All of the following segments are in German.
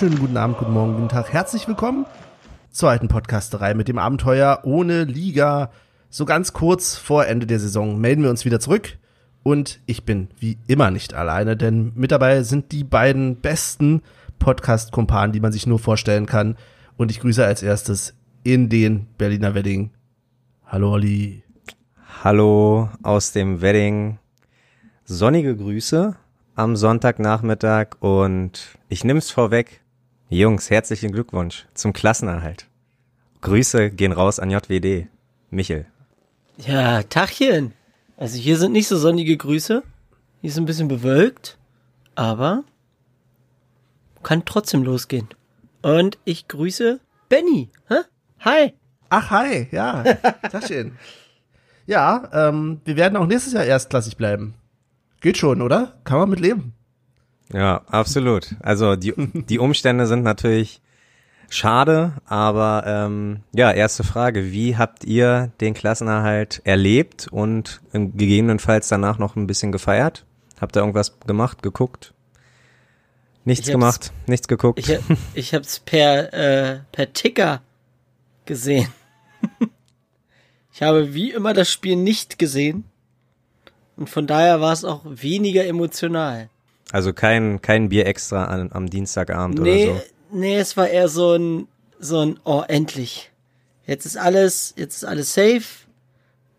wunderschönen guten Abend, guten Morgen, guten Tag. Herzlich willkommen zur alten Podcasterei mit dem Abenteuer ohne Liga. So ganz kurz vor Ende der Saison melden wir uns wieder zurück. Und ich bin wie immer nicht alleine, denn mit dabei sind die beiden besten Podcast-Kumpanen, die man sich nur vorstellen kann. Und ich grüße als erstes in den Berliner Wedding. Hallo Olli. Hallo aus dem Wedding. Sonnige Grüße am Sonntagnachmittag und ich nehm's vorweg. Jungs, herzlichen Glückwunsch zum Klassenerhalt. Grüße gehen raus an JWD. Michel. Ja, Tachchen. Also hier sind nicht so sonnige Grüße. Hier ist ein bisschen bewölkt, aber kann trotzdem losgehen. Und ich grüße Benny. Hä? Hi. Ach, hi, ja. Tachchen. ja, ähm, wir werden auch nächstes Jahr erstklassig bleiben. Geht schon, oder? Kann man mit leben. Ja, absolut. Also die, die Umstände sind natürlich schade, aber ähm, ja, erste Frage. Wie habt ihr den Klassenerhalt erlebt und gegebenenfalls danach noch ein bisschen gefeiert? Habt ihr irgendwas gemacht, geguckt? Nichts gemacht, nichts geguckt. Ich, ich hab's per, äh, per Ticker gesehen. ich habe wie immer das Spiel nicht gesehen. Und von daher war es auch weniger emotional. Also kein, kein Bier extra an, am Dienstagabend nee, oder so. Nee, es war eher so ein, so ein, oh, endlich. Jetzt ist alles, jetzt ist alles safe.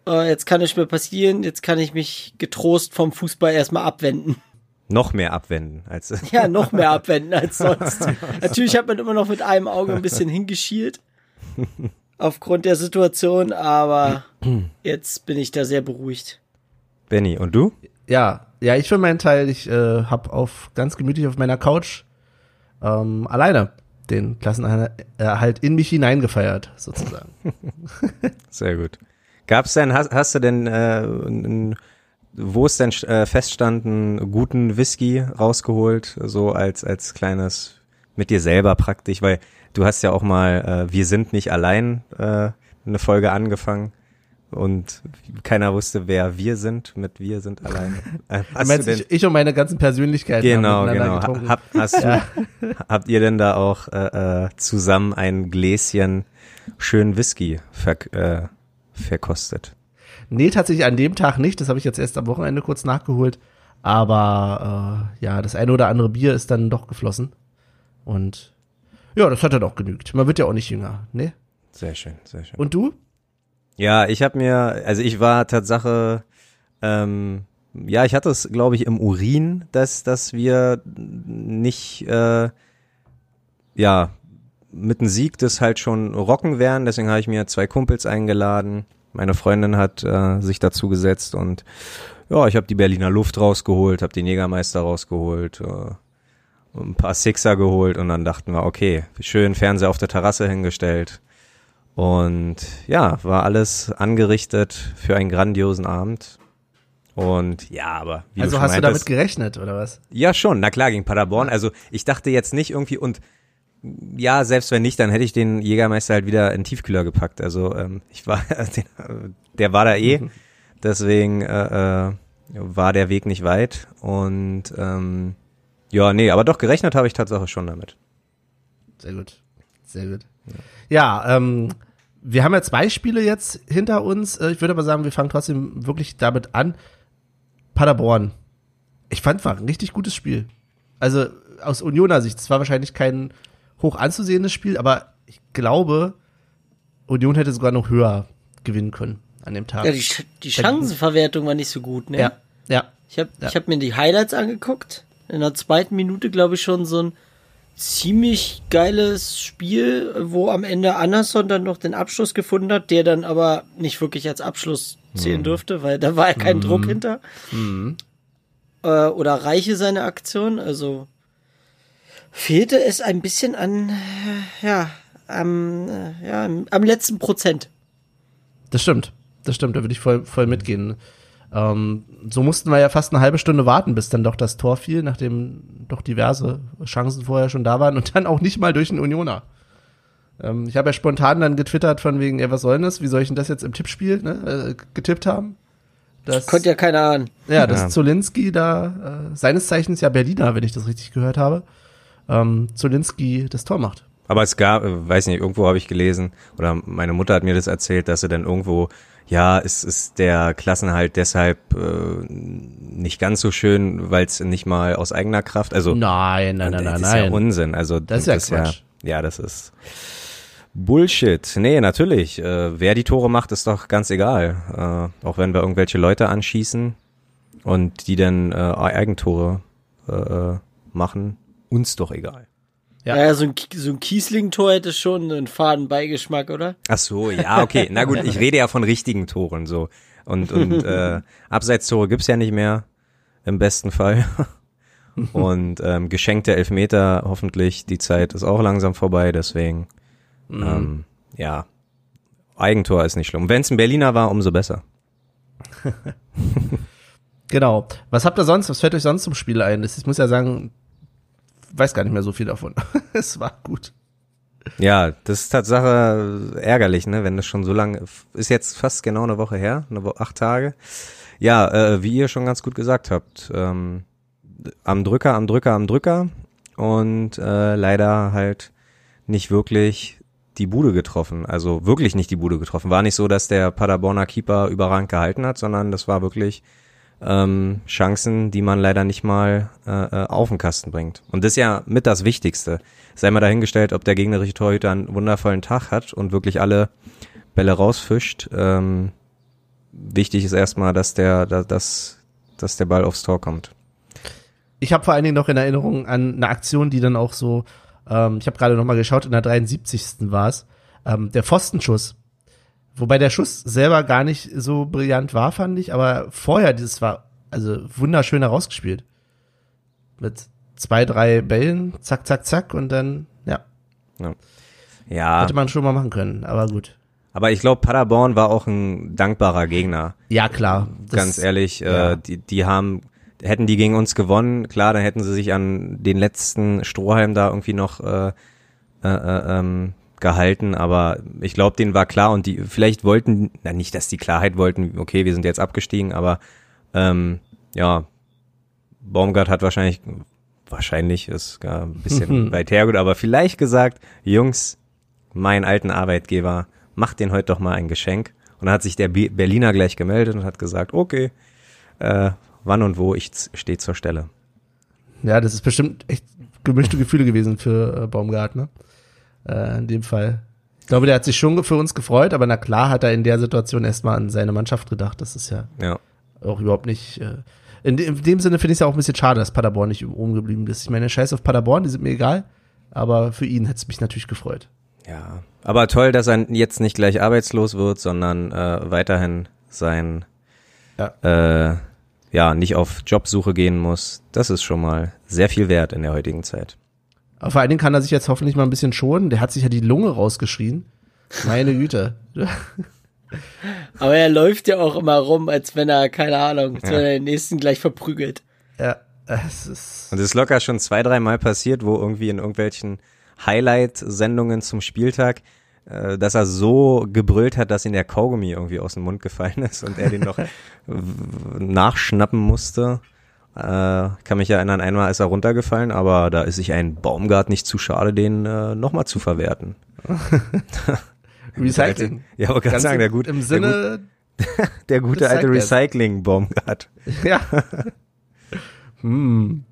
Uh, jetzt kann nichts mehr passieren. Jetzt kann ich mich getrost vom Fußball erstmal abwenden. Noch mehr abwenden als. ja, noch mehr abwenden als sonst. Natürlich hat man immer noch mit einem Auge ein bisschen hingeschielt. Aufgrund der Situation, aber jetzt bin ich da sehr beruhigt. Benny, und du? Ja, ja, ich für meinen Teil, ich äh, habe auf ganz gemütlich auf meiner Couch ähm, alleine den Klassenerhalt in mich hineingefeiert, sozusagen. Sehr gut. Gab's denn, hast, hast du denn, äh, n, wo es denn äh, feststanden, guten Whisky rausgeholt, so als, als kleines, mit dir selber praktisch, weil du hast ja auch mal, äh, wir sind nicht allein, äh, eine Folge angefangen und keiner wusste, wer wir sind. Mit wir sind alleine. Hast meinst, du denn, ich, ich und meine ganzen Persönlichkeiten. Genau, genau. Hab, hast ja. du, habt ihr denn da auch äh, äh, zusammen ein Gläschen schönen Whisky ver, äh, verkostet? Nee, tatsächlich an dem Tag nicht. Das habe ich jetzt erst am Wochenende kurz nachgeholt. Aber äh, ja, das eine oder andere Bier ist dann doch geflossen. Und ja, das hat dann auch genügt. Man wird ja auch nicht jünger, ne? Sehr schön, sehr schön. Und du? Ja, ich habe mir, also ich war Tatsache, ähm, ja, ich hatte es, glaube ich, im Urin, dass, dass wir nicht, äh, ja, mit einem Sieg das halt schon rocken werden. Deswegen habe ich mir zwei Kumpels eingeladen. Meine Freundin hat äh, sich dazu gesetzt und ja, ich habe die Berliner Luft rausgeholt, habe den Jägermeister rausgeholt, äh, ein paar Sixer geholt und dann dachten wir, okay, schön Fernseher auf der Terrasse hingestellt, und ja, war alles angerichtet für einen grandiosen Abend. Und ja, aber wie Also du hast meintest, du damit gerechnet, oder was? Ja, schon, na klar, gegen Paderborn. Also ich dachte jetzt nicht irgendwie und ja, selbst wenn nicht, dann hätte ich den Jägermeister halt wieder in Tiefkühler gepackt. Also ähm, ich war, der war da eh, deswegen äh, äh, war der Weg nicht weit. Und ähm, ja, nee, aber doch gerechnet habe ich tatsächlich schon damit. Sehr gut, sehr gut. Ja, ähm, wir haben ja zwei Spiele jetzt hinter uns. Äh, ich würde aber sagen, wir fangen trotzdem wirklich damit an. Paderborn. Ich fand, war ein richtig gutes Spiel. Also aus Unioner Sicht. Es war wahrscheinlich kein hoch anzusehendes Spiel, aber ich glaube, Union hätte sogar noch höher gewinnen können an dem Tag. Ja, die, die Chancenverwertung war nicht so gut, ne? Ja, ja. Ich habe ja. ich hab mir die Highlights angeguckt. In der zweiten Minute, glaube ich, schon so ein ziemlich geiles Spiel, wo am Ende Anderson dann noch den Abschluss gefunden hat, der dann aber nicht wirklich als Abschluss zählen mhm. durfte, weil da war ja kein mhm. Druck hinter. Mhm. Äh, oder Reiche seine Aktion, also fehlte es ein bisschen an, äh, ja, am, äh, ja, am letzten Prozent. Das stimmt, das stimmt, da würde ich voll, voll mitgehen. Ähm, so mussten wir ja fast eine halbe Stunde warten, bis dann doch das Tor fiel, nachdem doch diverse Chancen vorher schon da waren und dann auch nicht mal durch einen Unioner. Ähm, ich habe ja spontan dann getwittert von wegen, ja, was soll denn das? Wie soll ich denn das jetzt im Tippspiel ne, äh, getippt haben? Das konnte ja keiner ahnen. Ja, dass ja. Zolinski da, äh, seines Zeichens ja Berliner, wenn ich das richtig gehört habe, ähm, Zolinski das Tor macht. Aber es gab, äh, weiß nicht, irgendwo habe ich gelesen, oder meine Mutter hat mir das erzählt, dass sie dann irgendwo, ja, es ist der Klassenhalt deshalb äh, nicht ganz so schön, weil es nicht mal aus eigener Kraft, also Nein, nein, und nein, das nein, ist ja nein. Unsinn. Also Das ist ja Quatsch. Ja, ja, das ist Bullshit. Nee, natürlich. Äh, wer die Tore macht, ist doch ganz egal. Äh, auch wenn wir irgendwelche Leute anschießen und die dann äh, Eigentore äh, äh, machen, uns doch egal. Ja. Ja, so ein, so ein Kiesling-Tor hätte schon einen faden Beigeschmack, oder? Ach so, ja, okay. Na gut, ich rede ja von richtigen Toren so. Und, und äh, Abseitstore gibt's ja nicht mehr, im besten Fall. Und ähm, geschenkte Elfmeter, hoffentlich, die Zeit ist auch langsam vorbei, deswegen, ähm, ja, Eigentor ist nicht schlimm. Wenn es ein Berliner war, umso besser. Genau. Was habt ihr sonst? Was fällt euch sonst zum Spiel ein? Das- Ich muss ja sagen, weiß gar nicht mehr so viel davon. es war gut. Ja, das ist Tatsache ärgerlich, ne, wenn das schon so lange, ist jetzt fast genau eine Woche her, eine Woche, acht Tage. Ja, äh, wie ihr schon ganz gut gesagt habt, ähm, am Drücker, am Drücker, am Drücker und äh, leider halt nicht wirklich die Bude getroffen, also wirklich nicht die Bude getroffen. War nicht so, dass der Paderborner Keeper überragend gehalten hat, sondern das war wirklich ähm, Chancen, die man leider nicht mal äh, äh, auf den Kasten bringt. Und das ist ja mit das Wichtigste. Sei mal dahingestellt, ob der gegnerische Torhüter einen wundervollen Tag hat und wirklich alle Bälle rausfischt. Ähm, wichtig ist erstmal, dass der, da- dass, dass der Ball aufs Tor kommt. Ich habe vor allen Dingen noch in Erinnerung an eine Aktion, die dann auch so, ähm, ich habe gerade noch mal geschaut, in der 73. war es, ähm, der Pfostenschuss. Wobei der Schuss selber gar nicht so brillant war, fand ich, aber vorher, dieses war also wunderschön herausgespielt. Mit zwei, drei Bällen, zack, zack, zack und dann, ja, Ja, hätte man schon mal machen können, aber gut. aber ich glaube, Paderborn war auch ein dankbarer Gegner. Ja, klar. das- Ganz ehrlich, ja. äh, die, die haben, hätten die gegen uns gewonnen, klar, dann hätten sie sich an den letzten Strohhalm da irgendwie noch äh, äh, äh, ähm, gehalten, aber ich glaube, denen war klar und die vielleicht wollten, na nicht, dass die Klarheit wollten, okay, wir sind jetzt abgestiegen, aber ähm, ja, Baumgart hat wahrscheinlich, wahrscheinlich ist gar ein bisschen weit hergeholt, aber vielleicht gesagt, Jungs, mein alten Arbeitgeber, macht den heute doch mal ein Geschenk. Und dann hat sich der Be- Berliner gleich gemeldet und hat gesagt, okay, äh, wann und wo ich stehe zur Stelle. Ja, das ist bestimmt echt gemischte Gefühle gewesen für äh, Baumgartner. Äh, in dem Fall. Ich glaube, der hat sich schon für uns gefreut, aber na klar hat er in der Situation erstmal an seine Mannschaft gedacht. Das ist ja Ja. auch überhaupt nicht. Äh, in, de in dem Sinne finde ich es ja auch ein bisschen schade, dass Paderborn nicht oben geblieben ist. Ich meine, scheiß auf Paderborn, die sind mir egal. Aber für ihn hätte es mich natürlich gefreut. Ja. Aber toll, dass er jetzt nicht gleich arbeitslos wird, sondern äh, weiterhin sein Ja. äh, ja, nicht auf Jobsuche gehen muss. Das ist schon mal sehr viel wert in der heutigen Zeit. Aber vor allen Dingen kann er sich jetzt hoffentlich mal ein bisschen schonen. Der hat sich ja die Lunge rausgeschrien. Meine Güte. Aber er läuft ja auch immer rum, als wenn er, keine Ahnung, als wenn er den nächsten gleich verprügelt. ja, es ist. Und es ist locker schon zwei, dreimal passiert, wo irgendwie in irgendwelchen Highlight-Sendungen zum Spieltag, äh, dass er so gebrüllt hat, dass ihm der Kaugummi irgendwie aus dem Mund gefallen ist und er den noch nachschnappen musste. Äh, kann mich erinnern, einmal ist er runtergefallen, aber da ist sich ein Baumgart nicht zu schade, den äh, nochmal zu verwerten. Recycling. Ja, aber kann Ganz sagen, im- der, gut, Im der, Sinne, gut, der gute alte. Recycling-Baumgart. Ja. hm.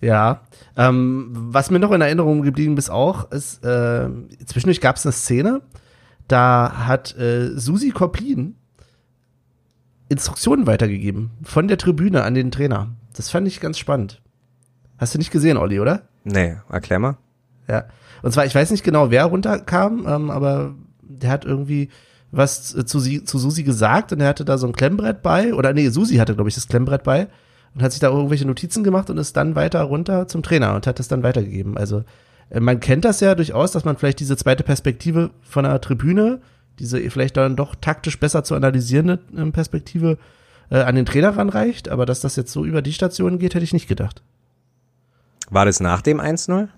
Ja. Ähm, was mir noch in Erinnerung geblieben ist auch, ist, äh, zwischendurch gab es eine Szene, da hat äh, Susi Koplin Instruktionen weitergegeben von der Tribüne an den Trainer. Das fand ich ganz spannend. Hast du nicht gesehen, Olli, oder? Nee, erklär mal. Ja. Und zwar, ich weiß nicht genau, wer runterkam, ähm, aber der hat irgendwie was zu, sie, zu Susi gesagt und er hatte da so ein Klemmbrett bei, oder nee, Susi hatte, glaube ich, das Klemmbrett bei und hat sich da irgendwelche Notizen gemacht und ist dann weiter runter zum Trainer und hat das dann weitergegeben. Also äh, man kennt das ja durchaus, dass man vielleicht diese zweite Perspektive von einer Tribüne, diese vielleicht dann doch taktisch besser zu analysierende ähm, Perspektive äh, an den Trainer ranreicht, aber dass das jetzt so über die Station geht, hätte ich nicht gedacht. War das nach dem 1-0?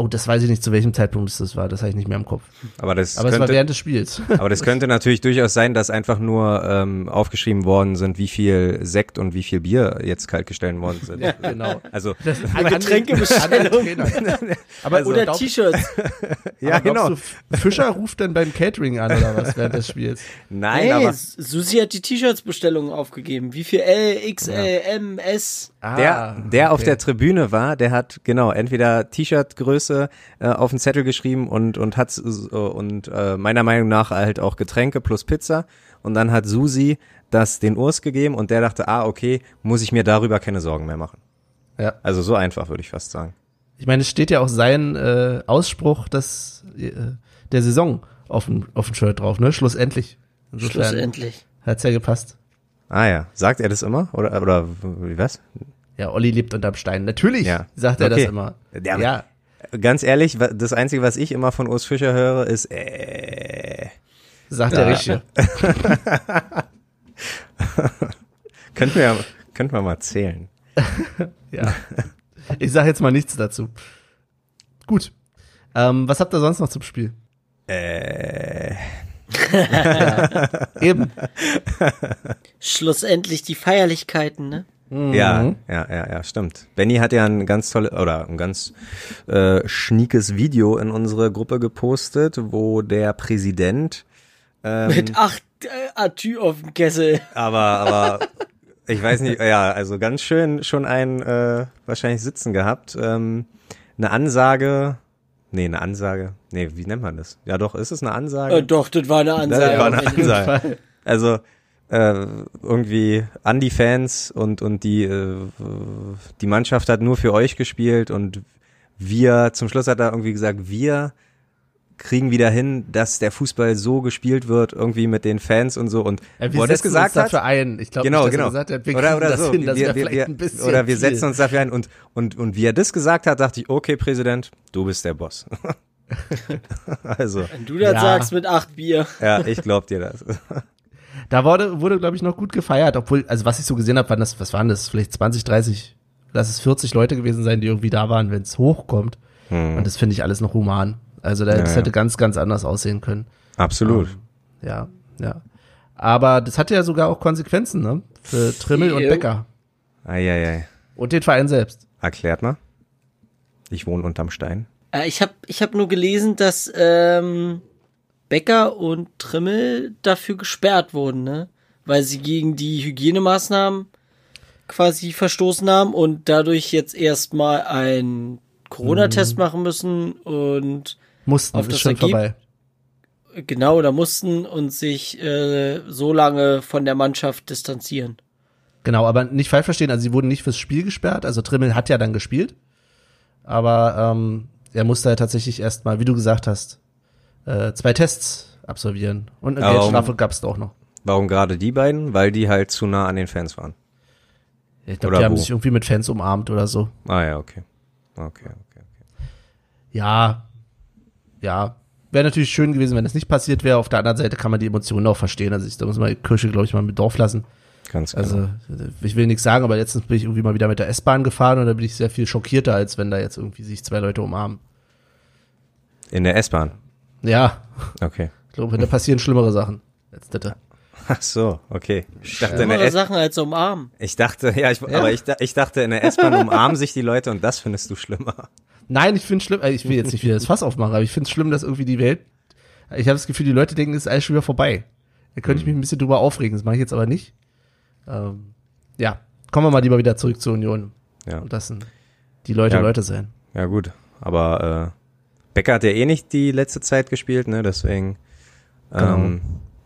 Oh, das weiß ich nicht, zu welchem Zeitpunkt es das war. Das habe ich nicht mehr im Kopf. Aber das Aber es war könnte, während des Spiels. aber das könnte natürlich durchaus sein, dass einfach nur ähm, aufgeschrieben worden sind, wie viel Sekt und wie viel Bier jetzt kaltgestellt worden sind. genau. Also Das Eine Getränkebestellung. Aber Oder glaub- T-Shirts. ja, aber glaubst genau. Du, Fischer ruft dann beim Catering an oder was während des Spiels? Nein, Hey, aber Susi hat die T-Shirts-Bestellungen aufgegeben. Wie viel L, XL, M, S? Ah, der, der auf okay. der Tribüne war, der hat genau entweder T-Shirt-Größe äh, auf den Zettel geschrieben und und hat äh, und äh, meiner Meinung nach halt auch Getränke plus Pizza und dann hat Susi das den Urs gegeben und der dachte, ah okay, muss ich mir darüber keine Sorgen mehr machen. Ja. Also so einfach würde ich fast sagen. Ich meine, es steht ja auch sein äh, Ausspruch des, äh, der Saison auf dem, auf dem Shirt drauf, ne? Schlussendlich. Insofern Schlussendlich. hat's ja gepasst. Ah ja, sagt er das immer oder oder wie was? Ja, Olli lebt unterm Stein. Natürlich Ja. sagt er Okay. das immer. Der- ja. Ganz ehrlich, das einzige, was ich immer von Urs Fischer höre, ist äh, Sagt er richtig. könnten wir könnten wir mal zählen. Ja. Ich sage jetzt mal nichts dazu. Gut. Ähm, was habt ihr sonst noch zum Spiel? Äh, Eben. Schlussendlich die Feierlichkeiten, ne? Ja, Mhm. ja, ja, ja, stimmt. Benny hat ja ein ganz tolles oder ein ganz äh, schniekes Video in unsere Gruppe gepostet, wo der Präsident ähm, Mit acht äh, Atü auf dem Kessel. aber aber ich weiß nicht, ja, also ganz schön schon ein äh, wahrscheinlich sitzen gehabt. Ähm, eine Ansage, nee, eine Ansage, nee, wie nennt man das? Ja, doch, ist es eine Ansage? Äh, doch, das war eine Ansage. Das war eine Ansage. Also äh, irgendwie an die Fans und und die äh, die Mannschaft hat nur für euch gespielt und wir zum Schluss hat er irgendwie gesagt, wir kriegen wieder hin, dass der Fußball so gespielt wird irgendwie mit den Fans und so und Ja, wo er das setzen gesagt uns dafür hat, ein. Ich glaube genau, nicht, genau. er gesagt hat, wir oder oder das so, hin, wir, wir, vielleicht wir, ein bisschen oder wir viel. setzen uns dafür ein und und und wie er das gesagt hat, dachte ich, okay, Präsident, du bist der Boss. also, Wenn du das Ja. sagst mit acht Bier. ja, ich glaub dir das. Da wurde, wurde glaube ich, noch gut gefeiert, obwohl, also was ich so gesehen habe, waren das, was waren das, vielleicht 20, 30, lass es 40 Leute gewesen sein, die irgendwie da waren, wenn es hochkommt. Und das finde ich alles noch human. Also da, Hm. Ja, das ja. hätte ganz, ganz anders aussehen können. Absolut. Ja, ja. Aber das hatte ja sogar auch Konsequenzen, ne? Für Trimmel und. Becker. Eieiei. Und den Verein selbst. Erklärt mal. Ich wohne unterm Stein. Äh, ich habe ich hab nur gelesen, dass ähm, Becker und Trimmel dafür gesperrt wurden, ne? Weil sie gegen die Hygienemaßnahmen quasi verstoßen haben und dadurch jetzt erstmal einen Corona-Test Mhm. machen müssen und Mussten, Auf ist das schon Ergeb- vorbei. genau da mussten und sich äh, so lange von der Mannschaft distanzieren. Genau, aber nicht falsch verstehen, also sie wurden nicht fürs Spiel gesperrt, also Trimmel hat ja dann gespielt, aber ähm, er musste ja tatsächlich erstmal, wie du gesagt hast, äh, zwei Tests absolvieren und eine Aber Geldstrafe gab es auch noch. Warum gerade die beiden? Weil die halt zu nah an den Fans waren. Ich glaube, die haben wo? sich irgendwie mit Fans umarmt oder so. Ah ja, okay. Okay, okay. okay. Ja, ja. Wäre natürlich schön gewesen, wenn das nicht passiert wäre. Auf der anderen Seite kann man die Emotionen auch verstehen. Also ich, da muss man die Kirche, glaube ich, mal mit Dorf lassen. Ganz genau. Also ich will nichts sagen, aber letztens bin ich irgendwie mal wieder mit der S-Bahn gefahren und da bin ich sehr viel schockierter, als wenn da jetzt irgendwie sich zwei Leute umarmen. In der S-Bahn. Ja, Okay. ich glaube, da passieren schlimmere Sachen. Als das. Ach so, okay. Ich dachte, in der S Sachen als umarmen. ich dachte, ja, ich, aber ich, ich dachte, in der S-Bahn umarmen sich die Leute und das findest du schlimmer. Nein, ich finde schlimm, äh, ich will jetzt nicht wieder das Fass aufmachen, aber ich finde es schlimm, dass irgendwie die Welt, ich habe das Gefühl, die Leute denken, es ist alles schon wieder vorbei. Da könnte ich mich ein bisschen drüber aufregen, das mache ich jetzt aber nicht. Ähm, ja, kommen wir mal lieber wieder zurück zur Union. Ja. Und das sind die Leute Ja. Leute sein. Ja, gut. Aber äh, Becker hat ja eh nicht die letzte Zeit gespielt, ne? Deswegen. Ähm,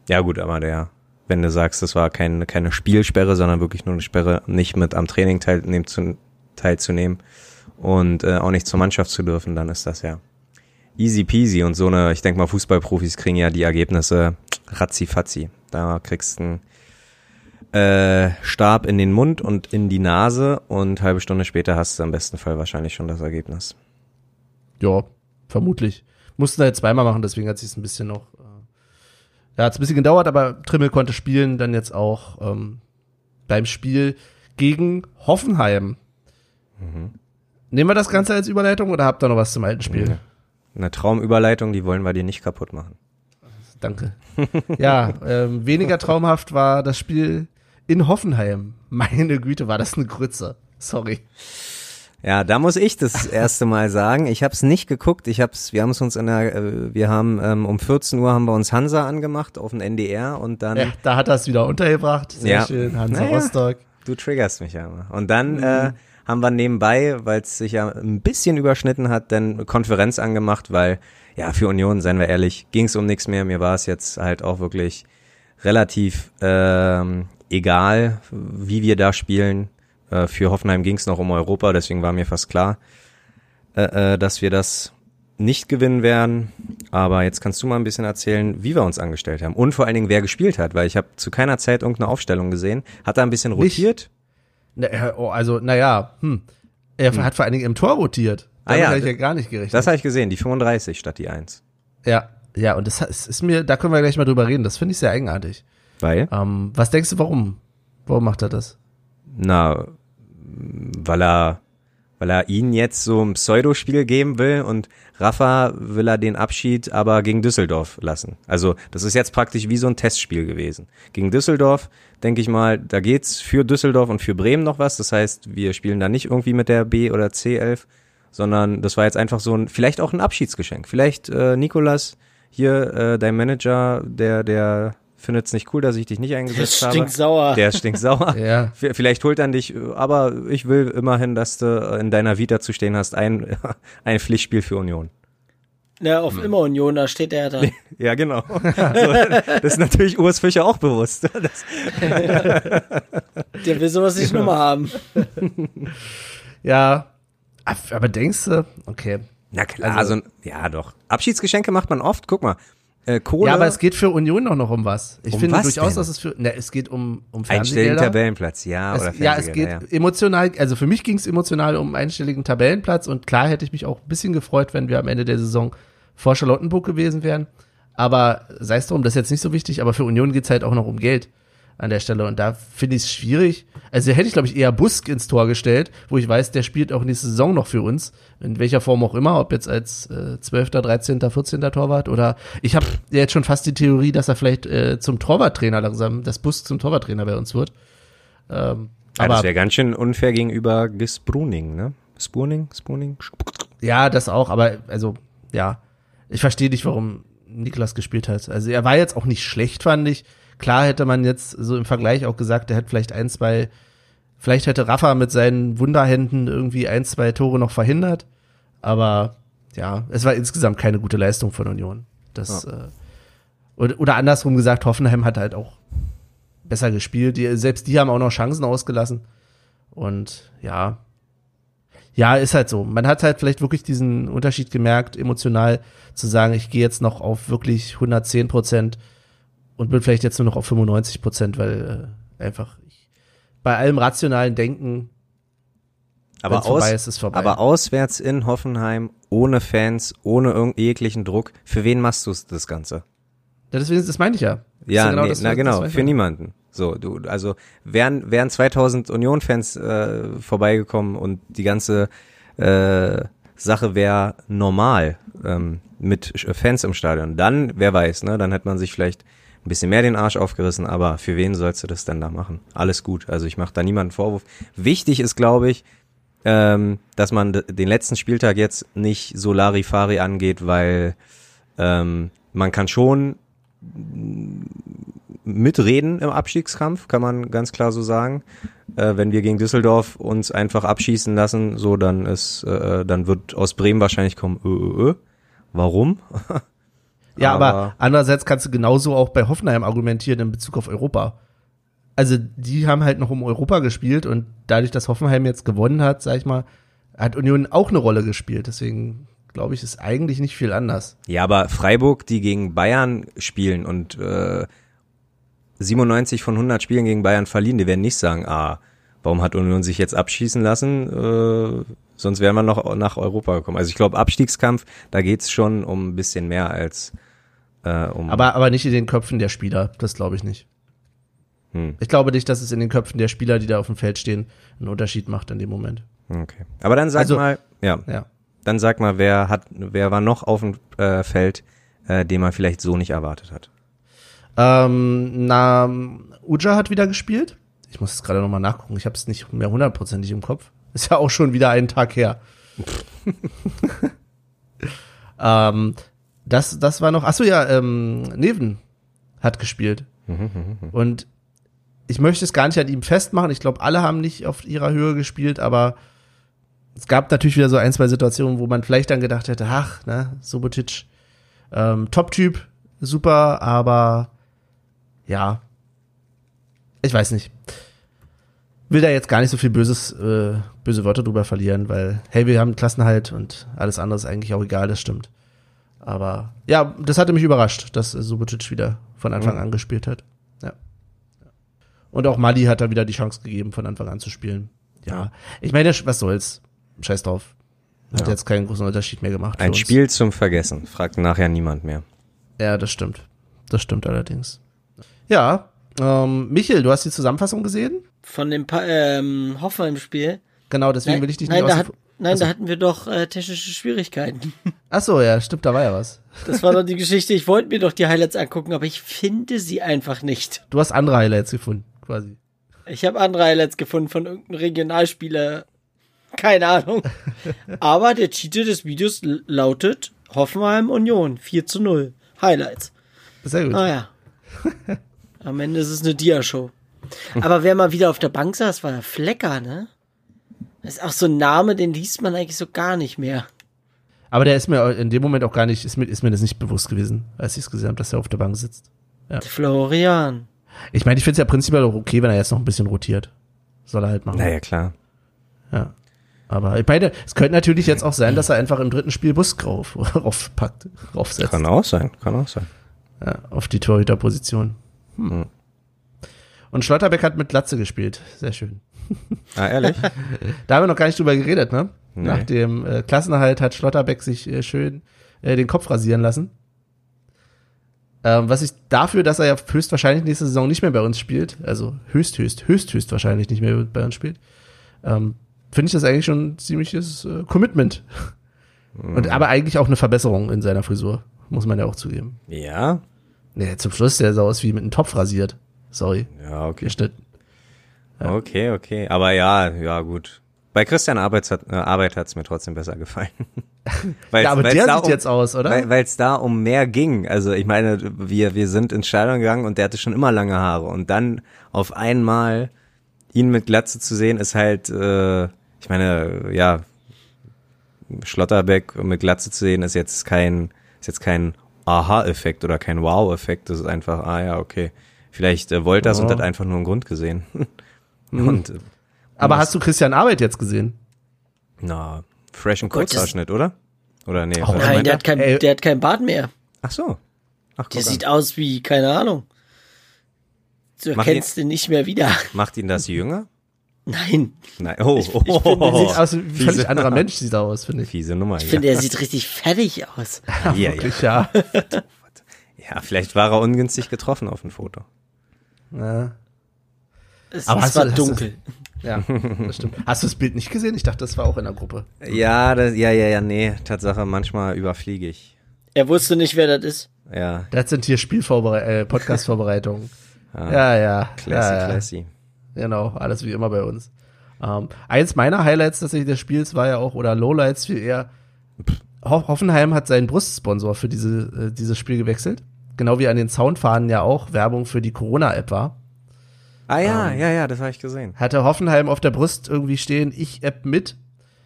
ja, gut, aber der, wenn du sagst, das war kein, keine Spielsperre, sondern wirklich nur eine Sperre, nicht mit am Training teilnehmen zu, teilzunehmen und äh, auch nicht zur Mannschaft zu dürfen, dann ist das ja easy peasy. Und so eine, ich denke mal, Fußballprofis kriegen ja die Ergebnisse ratzi fatzi. Da kriegst du einen äh, Stab in den Mund und in die Nase und halbe Stunde später hast du im besten Fall wahrscheinlich schon das Ergebnis. Ja, vermutlich. Mussten jetzt zweimal machen, deswegen hat sich ein bisschen noch, äh, ja, hat es ein bisschen gedauert, aber Trimmel konnte spielen, dann jetzt auch ähm, beim Spiel gegen Hoffenheim. Nehmen wir das Ganze als Überleitung oder habt ihr noch was zum alten Spiel? Ja. Eine Traumüberleitung, die wollen wir dir nicht kaputt machen. Danke. Ja, ähm, weniger traumhaft war das Spiel in Hoffenheim. Meine Güte, war das eine Grütze. Sorry. Ja, da muss ich das erste Mal sagen. Ich habe es nicht geguckt. Ich hab's, wir haben es uns in der, äh, wir haben ähm, um 14 Uhr haben wir uns Hansa angemacht auf dem NDR und dann. Ja, da hat er es wieder untergebracht. Sehr Ja. schön, Hansa Naja. Rostock. Du triggerst mich ja immer. Und dann äh, haben wir nebenbei, weil es sich ja ein bisschen überschnitten hat, dann Konferenz angemacht, weil ja für Union, seien wir ehrlich, ging es um nichts mehr. Mir war es jetzt halt auch wirklich relativ ähm, egal, wie wir da spielen. Äh, für Hoffenheim ging es noch um Europa, deswegen war mir fast klar, äh, äh, dass wir das nicht gewinnen werden. Aber jetzt kannst du mal ein bisschen erzählen, wie wir uns angestellt haben und vor allen Dingen, wer gespielt hat, weil ich habe zu keiner Zeit irgendeine Aufstellung gesehen. Hat er ein bisschen Nicht. rotiert? Äh, oh, also, naja, hm. Er hat vor allen Dingen im Tor rotiert. Ah Damit ja, habe ich ja gar nicht gerechnet. Das habe ich gesehen, die 35 statt die 1. ja, ja, und das ist, ist mir, da können wir gleich mal drüber reden. Das finde ich sehr eigenartig. Weil? Ähm, was denkst du, warum? Warum macht er das? Na, weil er, weil er ihnen jetzt so ein Pseudospiel geben will und Rafa will er den Abschied aber gegen Düsseldorf lassen. Also das ist jetzt praktisch wie so ein Testspiel gewesen. Gegen Düsseldorf, denke ich mal, da geht's für Düsseldorf und für Bremen noch was. Das heißt, wir spielen da nicht irgendwie mit der B oder C11, sondern das war jetzt einfach so ein, vielleicht auch ein Abschiedsgeschenk. Vielleicht, äh, Nikolas, hier, äh, dein Manager, der, der findet es nicht cool, dass ich dich nicht Das eingesetzt habe. stinkt sauer. Der ist stinksauer. Ja. Vielleicht holt er dich, aber ich will immerhin, dass du in deiner Vita zu stehen hast, ein, ein Pflichtspiel für Union. Na, auf immer Union, da steht er dann. Ja, genau. So, das ist natürlich Urs Fischer auch bewusst. Das, Der will sowas nicht nochmal haben. Ja. Aber denkst du, okay. na klar, Also- also, ja doch. Abschiedsgeschenke macht man oft. Guck mal, äh, Kohle, Ja, aber es geht für Union auch noch um was. Ich Um finde was durchaus, denn? dass es für, ne, es geht um, um einstelligen. Tabellenplatz, ja, oder Es, ja, es geht Fernsehgelder, emotional, also für mich ging es emotional um einstelligen Tabellenplatz und klar hätte ich mich auch ein bisschen gefreut, wenn wir am Ende der Saison vor Charlottenburg gewesen wären. Aber sei es drum, das ist jetzt nicht so wichtig, aber für Union geht's halt auch noch um Geld an der Stelle und da finde ich es schwierig. Also hätte ich, glaube ich, eher Busk ins Tor gestellt, wo ich weiß, der spielt auch nächste Saison noch für uns, in welcher Form auch immer, ob jetzt als äh, 12., 13., 14. Torwart oder ich habe jetzt schon fast die Theorie, dass er vielleicht äh, zum Torwarttrainer langsam, dass Busk zum Torwarttrainer bei uns wird. Ähm, Ja, aber das wäre ganz schön unfair gegenüber Gespruning, ne? Spurning? Spurning? Ja, das auch, aber also, ja. Ich verstehe nicht, warum Niklas gespielt hat. Also er war jetzt auch nicht schlecht, fand ich. Klar hätte man jetzt so im Vergleich auch gesagt, er hätte vielleicht ein, zwei, vielleicht hätte Rafa mit seinen Wunderhänden irgendwie ein, zwei Tore noch verhindert. Aber ja, es war insgesamt keine gute Leistung von Union. Das, äh, oder, oder andersrum gesagt, Hoffenheim hat halt auch besser gespielt. Die, selbst die haben auch noch Chancen ausgelassen. Und ja, ja, ist halt so. Man hat halt vielleicht wirklich diesen Unterschied gemerkt, emotional zu sagen, ich gehe jetzt noch auf wirklich 110 Prozent und bin vielleicht jetzt nur noch auf 95 Prozent, weil äh, einfach ich, bei allem rationalen Denken, Aber, aus, ist, aber auswärts in Hoffenheim, ohne Fans, ohne jeglichen Druck. Für wen machst du das Ganze? ja, deswegen, das meine ich ja. Das Ja, ja nee, das, na genau, das ich für niemanden. So, du, also wären, wären 2000 Union-Fans äh, vorbeigekommen und die ganze äh, Sache wäre normal ähm, mit Fans im Stadion, dann, wer weiß, ne, dann hätte man sich vielleicht ein bisschen mehr den Arsch aufgerissen, aber für wen sollst du das denn da machen? Alles gut, also ich mache da niemanden Vorwurf. Wichtig ist, glaube ich, ähm, dass man den letzten Spieltag jetzt nicht so Larifari angeht, weil ähm, man kann schon mitreden im Abstiegskampf, kann man ganz klar so sagen. Äh, wenn wir gegen Düsseldorf uns einfach abschießen lassen, so dann ist, äh, dann wird aus Bremen wahrscheinlich kommen, äh, äh, äh. warum? Ja, aber, Aber- andererseits kannst du genauso auch bei Hoffenheim argumentieren in Bezug auf Europa. Also die haben halt noch um Europa gespielt und dadurch, dass Hoffenheim jetzt gewonnen hat, sag ich mal, hat Union auch eine Rolle gespielt. Deswegen glaube ich, ist eigentlich nicht viel anders. Ja, aber Freiburg, die gegen Bayern spielen und äh, 97 von 100 Spielen gegen Bayern verlieren, die werden nicht sagen, ah, warum hat Union sich jetzt abschießen lassen? Äh, sonst wären wir noch nach Europa gekommen. Also ich glaube, Abstiegskampf, da geht's schon um ein bisschen mehr als äh, um. Aber, aber nicht in den Köpfen der Spieler. Das glaube ich nicht. Hm. Ich glaube nicht, dass es in den Köpfen der Spieler, die da auf dem Feld stehen, einen Unterschied macht in dem Moment. Okay. Aber dann sag Also- mal, ja, Ja. dann sag mal, wer hat, wer war noch auf dem äh, Feld, äh, den man vielleicht so nicht erwartet hat? Ähm, na, Uja hat wieder gespielt. Ich muss jetzt gerade nochmal nachgucken. Ich habe es nicht mehr hundertprozentig im Kopf. Ist ja auch schon wieder einen Tag her. ähm, das, das war noch. Achso, ja, ähm, Neven hat gespielt. Und ich möchte es gar nicht an ihm festmachen. Ich glaube, alle haben nicht auf ihrer Höhe gespielt, aber es gab natürlich wieder so ein, zwei Situationen, wo man vielleicht dann gedacht hätte, ach, ne, Subotic, ähm, Top-Typ, super, aber ja, ich weiß nicht. Will da jetzt gar nicht so viel böses, äh, böse Wörter drüber verlieren, weil, hey, wir haben Klassenhalt und alles andere ist eigentlich auch egal, das stimmt. Aber ja, das hatte mich überrascht, dass Subotic wieder von Anfang an gespielt hat. Ja. Und auch Mali hat da wieder die Chance gegeben, von Anfang an zu spielen. Ja. Ich meine, was soll's? Scheiß drauf. Hat Ja. jetzt keinen großen Unterschied mehr gemacht. Ein. Spiel zum Vergessen, fragt nachher niemand mehr. Ja, das stimmt. Das stimmt allerdings. Ja, ähm, Michel, du hast die Zusammenfassung gesehen? Von dem pa ähm, Hoffenheim-Spiel. Genau, deswegen Nein, will ich dich nein, nicht da, hat, nein Achso. da hatten wir doch äh, technische Schwierigkeiten. Ach so, ja, stimmt, da war ja was. Das war doch die Geschichte. Ich wollte mir doch die Highlights angucken, aber ich finde sie einfach nicht. Du hast andere Highlights gefunden, quasi. Ich habe andere Highlights gefunden von irgendeinem Regionalspieler. Keine Ahnung. Aber der Titel des Videos lautet Hoffenheim Union 4 zu 0. Highlights. Sehr gut. Ah ja. Am Ende ist es eine Dia-Show. Aber wer mal wieder auf der Bank saß, war der Flecker, ne? Das ist auch so ein Name, den liest man eigentlich so gar nicht mehr. Aber der ist mir in dem Moment auch gar nicht, ist mir, ist mir das nicht bewusst gewesen, als ich es gesehen habe, dass er auf der Bank sitzt. Florian. Ich meine, ich finde es ja prinzipiell auch okay, wenn er jetzt noch ein bisschen rotiert. Soll er halt machen. Naja, klar. Ja. Aber ich meine, es könnte natürlich jetzt auch sein, dass er einfach im dritten Spiel Busk rauf, raufpackt, raufsetzt. Kann auch sein, kann auch sein. Ja, auf die Torhüterposition. Hm. Und Schlotterbeck hat mit Glatze gespielt. Sehr schön. Ah, ehrlich? Da haben wir noch gar nicht drüber geredet, ne? Nee. Nach dem äh, Klassenerhalt hat Schlotterbeck sich äh, schön äh, den Kopf rasieren lassen. Ähm, was ich dafür, dass er ja höchstwahrscheinlich nächste Saison nicht mehr bei uns spielt, also höchst, höchst, höchst, höchst wahrscheinlich nicht mehr bei uns spielt, ähm, finde ich das eigentlich schon ein ziemliches äh, Commitment. Und aber eigentlich auch eine Verbesserung in seiner Frisur, muss man ja auch zugeben. ja? Nee, zum Schluss der sah aus wie mit einem Topf rasiert. Sorry, Ja, okay. geschnitten. Okay, okay. Aber ja, ja, gut. Bei Christian Arbeit hat äh, Arbeit hat's mir trotzdem besser gefallen. Weil's- Ja, aber weil's der sieht um, jetzt aus, oder? Weil es da um mehr ging. Also ich meine, wir, wir sind ins Stadion gegangen und der hatte schon immer lange Haare. Und dann auf einmal ihn mit Glatze zu sehen, ist halt, äh, ich meine, ja, Schlotterbeck mit Glatze zu sehen, ist jetzt kein, ist jetzt kein Aha-Effekt oder kein Wow-Effekt. Das ist einfach, ah ja, okay. Vielleicht äh, wollte das und Ja. hat einfach nur einen Grund gesehen. und äh, aber hast du Christian Arbeit jetzt gesehen? na, fresh und das- Kurzhaarschnitt, oder? Oder nee? Oh, Nein, der er? hat, kein, Ey. der hat kein Bart mehr. Ach so. Ach, Der guck an. sieht aus wie, keine Ahnung. Du erkennst ihn nicht mehr wieder. Macht ihn das jünger? Nein. Nein. Oh, ich oh, finde, oh, Sieht aus wie ein völlig anderer Mensch sieht er aus, finde ich. Fiese Nummer. Ich ja. finde, er sieht richtig fertig aus. ja, ja. Wirklich, ja. ja, vielleicht war er ungünstig getroffen auf dem Foto. ja. Es, Aber es du- war du- dunkel. Ja, das stimmt. Hast du das Bild nicht gesehen? Ich dachte, das war auch in der Gruppe. Ja, das, ja, ja, ja, nee. Tatsache, manchmal überfliege ich. Er wusste nicht, wer das ist. Ja, Das sind hier Spielvorberei äh, Podcast-Vorbereitungen. Ah, ja, ja. classy, ja, ja. classy. Genau, alles wie immer bei uns. Ähm, eins meiner Highlights tatsächlich des Spiels war ja auch, oder Lowlights viel eher, Ho Hoffenheim hat seinen Brustsponsor für diese, äh, dieses Spiel gewechselt. Genau wie an den Soundfahnen ja auch Werbung für die Corona-App war. Ah ja, Ähm. ja, ja, das habe ich gesehen. Hatte Hoffenheim auf der Brust irgendwie stehen, ich App mit.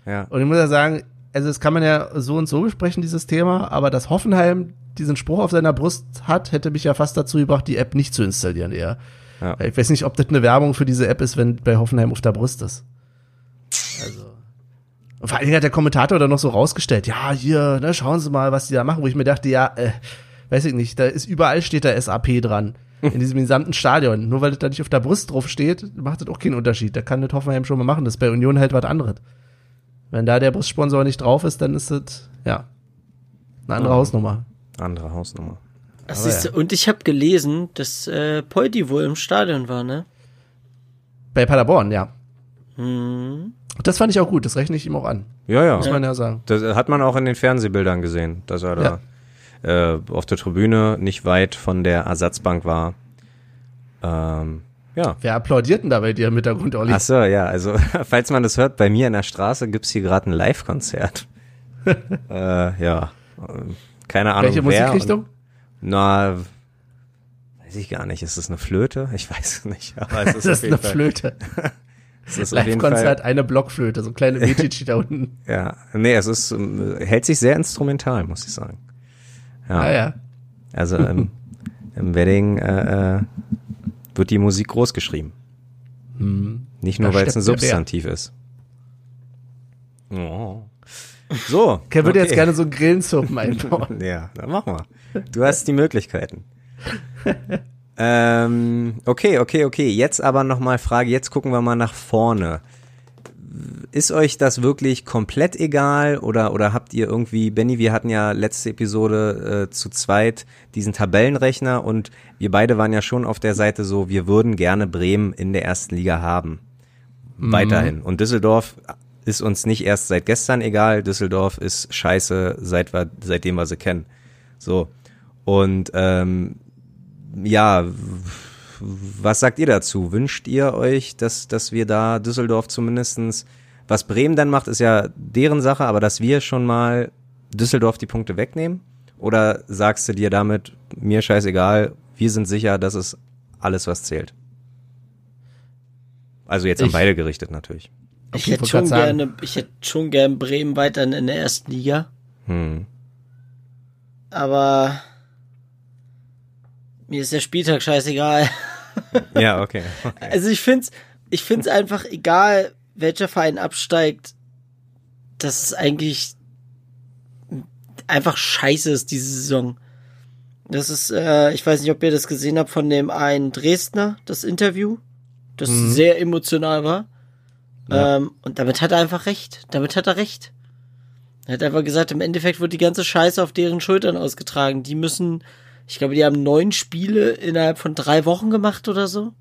Ja. Und ich muss ja sagen, also das kann man ja so und so besprechen, dieses Thema, aber dass Hoffenheim diesen Spruch auf seiner Brust hat, hätte mich ja fast dazu gebracht, die App nicht zu installieren eher. Ja. Ich weiß nicht, ob das eine Werbung für diese App ist, wenn bei Hoffenheim auf der Brust ist. Also. Und vor allen Dingen hat der Kommentator dann noch so rausgestellt, ja, hier, ne, schauen Sie mal, was die da machen, wo ich mir dachte, ja, äh, weiß ich nicht, da ist überall steht da SAP dran. In diesem gesamten Stadion. Nur weil das da nicht auf der Brust drauf steht, macht das auch keinen Unterschied. Da kann das Hoffenheim schon mal machen. Das ist bei Union halt was anderes. Wenn da der Brustsponsor nicht drauf ist, dann ist das, ja, eine andere Ja. Hausnummer. Andere Hausnummer. Ach, siehst du, Und ich habe gelesen, dass äh, Poldi wohl im Stadion war, ne? Bei Paderborn, ja. Hm. Das fand ich auch gut, das rechne ich ihm auch an, Ja, ja. muss man ja sagen. Das hat man auch in den Fernsehbildern gesehen, dass er da äh, auf der Tribüne nicht weit von der Ersatzbank war. Ähm, ja. Wer applaudiert denn da bei dir im Hintergrund, Olli? Ach so, ja, also falls man das hört, bei mir in der Straße gibt's hier gerade ein Live-Konzert. äh, ja, keine Ahnung Welche wer. Musikrichtung? Na, weiß ich gar nicht. Ist das eine Flöte? Ich weiß es nicht. Aber es ist das ist eine Fall, Flöte. es ist Live-Konzert, eine Blockflöte, so ein kleine Medici da unten. ja, nee, es ist, ähm, hält sich sehr instrumental, muss ich sagen. Ja, Ah ja. also im, im Wedding äh, äh, wird die Musik groß geschrieben. Nicht nur, Hm. Weil es ein. Substantiv ist. Oh. So. Ken würde jetzt okay. gerne so einen Grillensuppen einbauen. Ja, dann mach mal. Du hast die Möglichkeiten. ähm, okay, okay, okay. Jetzt aber nochmal Frage, jetzt gucken wir mal nach vorne. Ist euch das wirklich komplett egal oder, oder habt ihr irgendwie, Benny, wir hatten ja letzte Episode äh, zu zweit diesen Tabellenrechner und wir beide waren ja schon auf der Seite so, wir würden gerne Bremen in der ersten Liga haben. Weiterhin. Und Düsseldorf ist uns nicht erst seit gestern egal. Düsseldorf ist scheiße, seit wir, seitdem wir sie kennen. So. Und ähm, ja, was sagt ihr dazu? Wünscht ihr euch, dass, dass wir da Düsseldorf zumindestens, was Bremen dann macht, ist ja deren Sache, aber dass wir schon mal Düsseldorf die Punkte wegnehmen? Oder sagst du dir damit, mir scheißegal, wir sind sicher, das ist alles, was zählt? Also jetzt an Ich- beide gerichtet natürlich. Ich hätte schon sagen. gerne, ich hätte schon gern Bremen weiterhin in der ersten Liga. Hm. Aber mir ist der Spieltag scheißegal. Ja, okay. okay. Also ich find's, ich find's einfach egal, welcher Verein absteigt, dass es eigentlich einfach scheiße ist diese Saison. Das ist, äh, ich weiß nicht, ob ihr das gesehen habt von dem einen Dresdner, das Interview, das Mhm. sehr emotional war. Ja. Ähm, und damit hat er einfach recht. Damit hat er recht. Er hat einfach gesagt, im Endeffekt wird die ganze Scheiße auf deren Schultern ausgetragen. Die müssen, ich glaube, die haben neun Spiele innerhalb von drei Wochen gemacht oder so.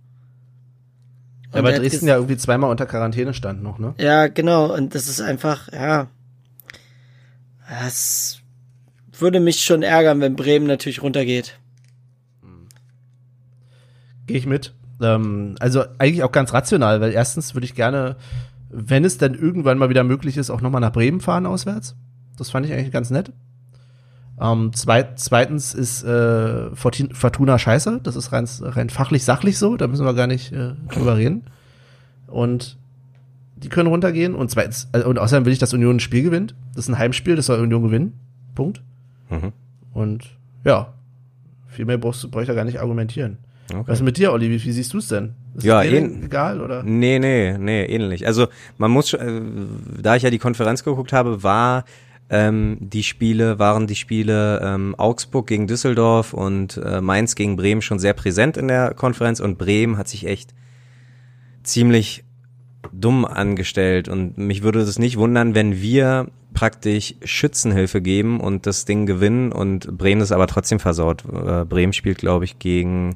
Ja, Und weil er hat Dresden ja irgendwie zweimal unter Quarantäne stand noch, ne? ja, genau. Und das ist einfach, ja. Das würde mich schon ärgern, wenn Bremen natürlich runtergeht. Gehe ich mit. Ähm, also eigentlich auch ganz rational, weil erstens würde ich gerne, wenn es dann irgendwann mal wieder möglich ist, auch nochmal nach Bremen fahren auswärts. Das fand ich eigentlich ganz nett. Ähm, zweit, zweitens ist äh, Fortuna scheiße. Das ist rein, rein fachlich, sachlich so. Da müssen wir gar nicht äh, drüber reden. Und die können runtergehen. Und zweitens, also, und außerdem will ich, dass Union ein Spiel gewinnt. Das ist ein Heimspiel, das soll Union gewinnen. Punkt. Mhm. Und ja, viel mehr brauchst du, brauche ich da gar nicht argumentieren. Okay. Was ist mit dir, Olli? Wie, wie siehst du es denn? Ist Ja, dir ähn- egal oder? Nee, nee, nee, ähnlich. Also man muss, äh, da ich ja die Konferenz geguckt habe, war ähm, die Spiele, waren die Spiele ähm, Augsburg gegen Düsseldorf und äh, Mainz gegen Bremen schon sehr präsent in der Konferenz und Bremen hat sich echt ziemlich dumm angestellt und mich würde es nicht wundern, wenn wir praktisch Schützenhilfe geben und das Ding gewinnen und Bremen ist aber trotzdem versaut. Äh, Bremen spielt, glaube ich, gegen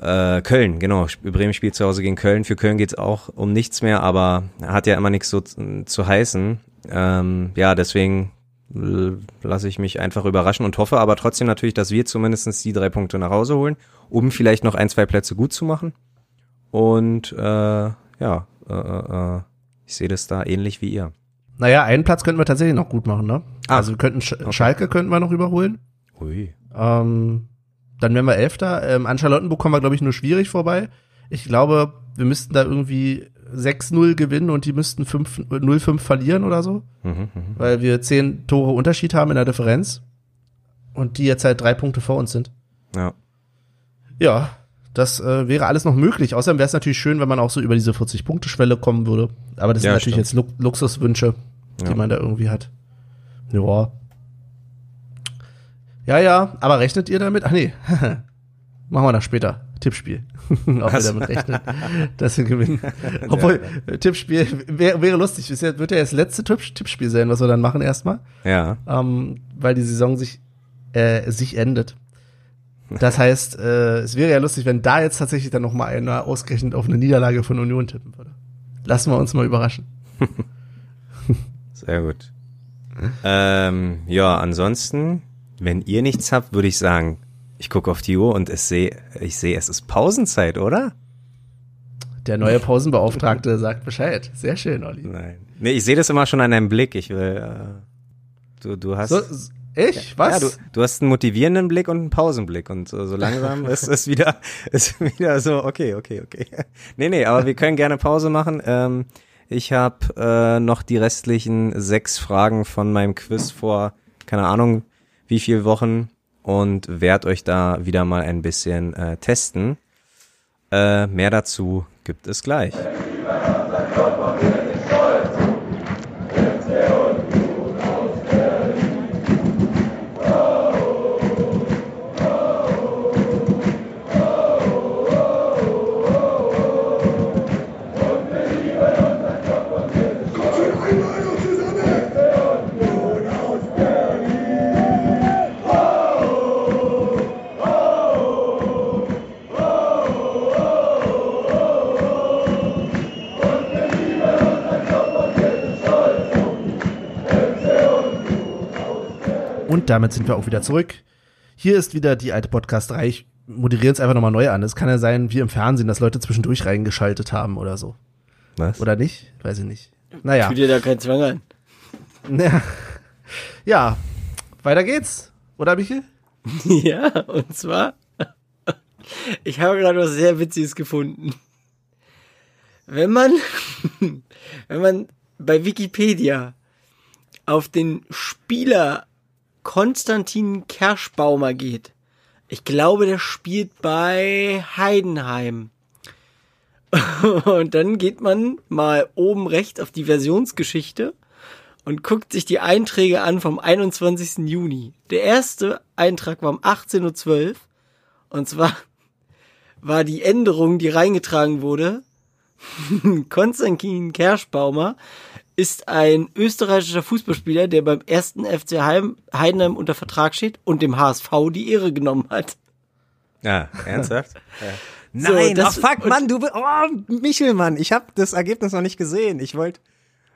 äh, Köln, genau. Bremen spielt zu Hause gegen Köln. Für Köln geht's auch um nichts mehr, aber hat ja immer nichts so zu, heißen. Ähm, ja, deswegen lasse ich mich einfach überraschen und hoffe aber trotzdem natürlich, dass wir zumindestens die drei Punkte nach Hause holen, um vielleicht noch ein, zwei Plätze gut zu machen. Und äh, ja, äh, äh, äh, ich sehe das da ähnlich wie ihr. Naja, einen Platz könnten wir tatsächlich noch gut machen, ne? Ah. Also wir könnten Sch Schalke könnten wir noch überholen. Ui. Ähm, dann wären wir Elfter. Ähm, an Charlottenburg kommen wir, glaube ich, nur schwierig vorbei. Ich glaube, wir müssten da irgendwie 6-0 gewinnen und die müssten 5 0-5 verlieren oder so. Mhm, mhm. Weil wir 10 Tore Unterschied haben in der Differenz. Und die jetzt halt drei Punkte vor uns sind. Ja. Ja, das äh, wäre alles noch möglich. Außerdem wäre es natürlich schön, wenn man auch so über diese 40-Punkte-Schwelle kommen würde. Aber das Ja, sind natürlich stimmt. jetzt Lu Luxuswünsche, die Ja. man da irgendwie hat. Ja. Ja, ja, aber rechnet ihr damit? Ach nee. Machen wir das später. Tippspiel. Ob wir damit rechnen, dass wir gewinnen. Obwohl, äh, Tippspiel wäre wäre lustig. Ja, wird ja das letzte Tipp Tippspiel sein, was wir dann machen erstmal Ja. ähm, weil die Saison sich, äh, sich endet. Das heißt, äh, es wäre ja lustig, wenn da jetzt tatsächlich dann noch mal einer ausgerechnet auf eine Niederlage von Union tippen würde. Lassen wir uns mal überraschen. Sehr gut. ähm, ja, ansonsten, wenn ihr nichts habt, würde ich sagen, ich gucke auf die Uhr und es sehe, ich sehe, es ist Pausenzeit, oder? Der neue Pausenbeauftragte sagt Bescheid. Sehr schön, Olli. Nein. Nee, ich sehe das immer schon an deinem Blick. Ich will, äh, du, du hast. So, ich? Was? Ja, du, du hast einen motivierenden Blick und einen Pausenblick und so, so langsam ist es wieder, ist wieder so, okay, okay, okay. Nee, nee, aber wir können gerne Pause machen. Ähm, ich habe äh, noch die restlichen sechs Fragen von meinem Quiz vor, keine Ahnung, wie viel Wochen und werde euch da wieder mal ein bisschen äh, testen. Äh, mehr dazu gibt es gleich. Damit sind wir auch wieder zurück. Hier ist wieder die alte Podcast-Reihe. Ich moderiere es einfach nochmal neu an. Es kann ja sein, wie im Fernsehen, dass Leute zwischendurch reingeschaltet haben oder so. Was? Oder nicht? Weiß ich nicht. Naja. Tu dir da keinen Zwang an. Ja, ja. weiter geht's. Oder, Michael? Ja, und zwar, ich habe gerade was sehr Witziges gefunden. Wenn man, wenn man bei Wikipedia auf den Spieler Konstantin Kerschbaumer geht, ich glaube, der spielt bei Heidenheim. Und dann geht man mal oben rechts auf die Versionsgeschichte und guckt sich die Einträge an vom 21. Juni. Der erste Eintrag war um 18.12 Uhr. Und zwar war die Änderung, die reingetragen wurde. Konstantin Kerschbaumer ist ein österreichischer Fußballspieler, der beim ersten FC Heim, Heidenheim unter Vertrag steht und dem HSV die Ehre genommen hat. Ja, ernsthaft? ja. So, Nein, das- ach fuck, Mann, du bist, oh, Michel, Mann, ich habe das Ergebnis noch nicht gesehen. Ich wollte,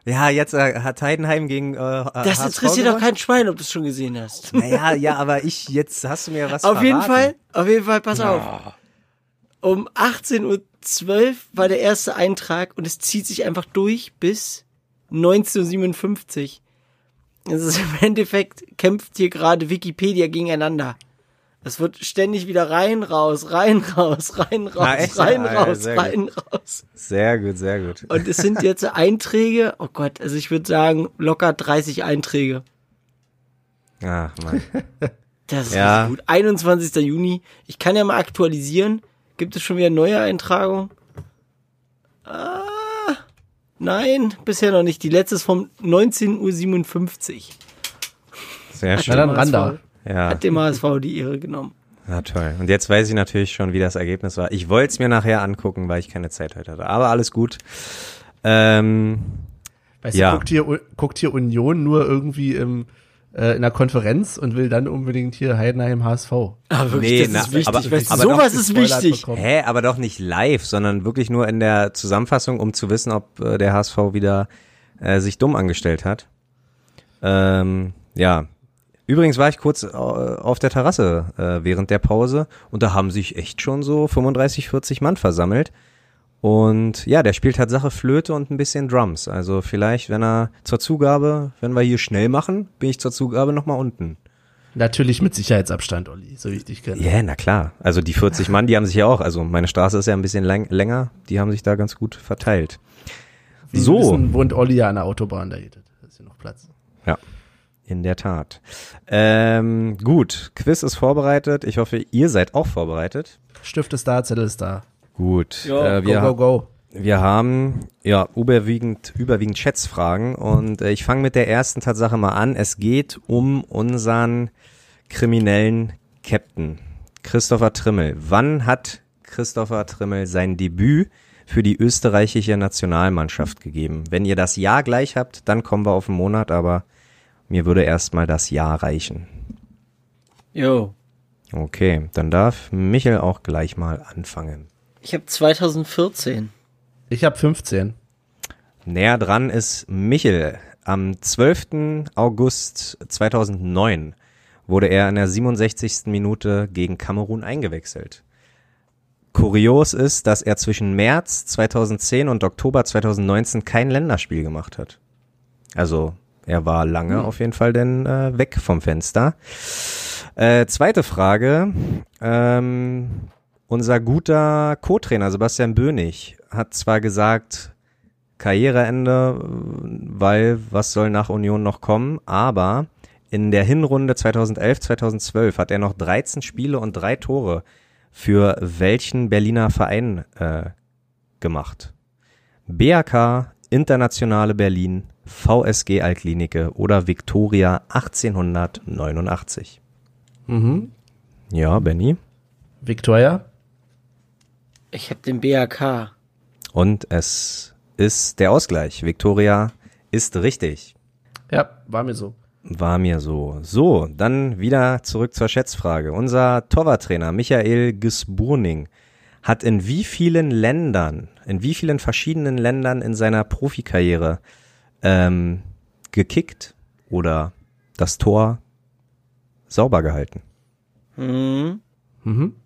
ja, jetzt äh, hat Heidenheim gegen äh, Das HSV interessiert doch kein Schwein, ob du es schon gesehen hast. Naja, ja, aber ich, jetzt hast du mir was Auf jeden verraten. Fall, auf jeden Fall, pass auf. Um 18.12 Uhr war der erste Eintrag und es zieht sich einfach durch bis 1957. Es ist im Endeffekt, kämpft hier gerade Wikipedia gegeneinander. Es wird ständig wieder rein, raus, rein, raus, rein, raus, echt? rein, ja, raus, sehr rein, raus. Sehr gut, sehr gut. Und es sind jetzt Einträge, oh Gott, also ich würde sagen, locker 30 Einträge. Ach, Mann. Das ist Ja. gut. 21. Juni. Ich kann ja mal aktualisieren. Gibt es schon wieder neue Eintragungen? Ah, nein, bisher noch nicht. Die letzte ist vom 19.57 Uhr. Sehr Na schön. dann ran da. Ja, Hat dem HSV die Ehre genommen. na toll. Und jetzt weiß ich natürlich schon, wie das Ergebnis war. Ich wollte es mir nachher angucken, weil ich keine Zeit heute hatte. Aber alles gut. Ähm, Weißt Ja. du, guckt hier, guckt hier Union nur irgendwie im, äh, in der Konferenz und will dann unbedingt hier Heidenheim HSV. Aber wirklich, Nee, das na, ist wichtig. aber- weißt du, aber sowas ist wichtig. bekommen. hä, aber doch nicht live, sondern wirklich nur in der Zusammenfassung, um zu wissen, ob äh, der HSV wieder äh, sich dumm angestellt hat. Ähm, ja. Übrigens war ich kurz äh, auf der Terrasse äh, während der Pause und da haben sich echt schon so 35, 40 Mann versammelt. Und ja, der spielt Tatsache Flöte und ein bisschen Drums. Also vielleicht, wenn er zur Zugabe, wenn wir hier schnell machen, bin ich zur Zugabe nochmal unten. Natürlich mit Sicherheitsabstand, Olli, so dich kenne. Ja, na klar. Also die 40 Mann, die haben sich ja auch, also meine Straße ist ja ein bisschen lang, länger, die haben sich da ganz gut verteilt. Wie so. Wissen, wohnt Olli ja an der Autobahn, da geht. Da ist hier noch Platz. Ja, in der Tat. Ähm, gut, Quiz ist vorbereitet. Ich hoffe, ihr seid auch vorbereitet. Stift ist da, Zettel ist da. Gut, Ja, äh, Go, wir, go, go. wir haben ja überwiegend, überwiegend Schätzfragen und äh, ich fange mit der ersten Tatsache mal an. Es geht um unseren kriminellen Captain, Christopher Trimmel. Wann hat Christopher Trimmel sein Debüt für die österreichische Nationalmannschaft gegeben? Wenn ihr das Jahr gleich habt, dann kommen wir auf den Monat, aber mir würde erstmal das Jahr reichen. Jo. Okay, dann darf Michel auch gleich mal anfangen. Ich habe 2014. Ich habe 15. Näher dran ist Michel. Am 12. August 2009 wurde er in der 67. Minute gegen Kamerun eingewechselt. Kurios ist, dass er zwischen März 2010 und Oktober 2019 kein Länderspiel gemacht hat. Also er war lange Hm. auf jeden Fall denn äh, weg vom Fenster. Äh, zweite Frage. Ähm, unser guter Co-Trainer Sebastian Bönig hat zwar gesagt, Karriereende, weil was soll nach Union noch kommen, aber in der Hinrunde 2011, 2012 hat er noch 13 Spiele und drei Tore für welchen Berliner Verein äh, gemacht? BAK, Internationale Berlin, VSG Altklinike oder Viktoria 1889. Mhm. Ja, Benny. Victoria? Ich habe den BAK. Und es ist der Ausgleich. Viktoria ist richtig. Ja, war mir so. War mir so. So, dann wieder zurück zur Schätzfrage. Unser Torwarttrainer Michael Gisburning hat in wie vielen Ländern, in wie vielen verschiedenen Ländern in seiner Profikarriere ähm, gekickt oder das Tor sauber gehalten? Hm. Mhm.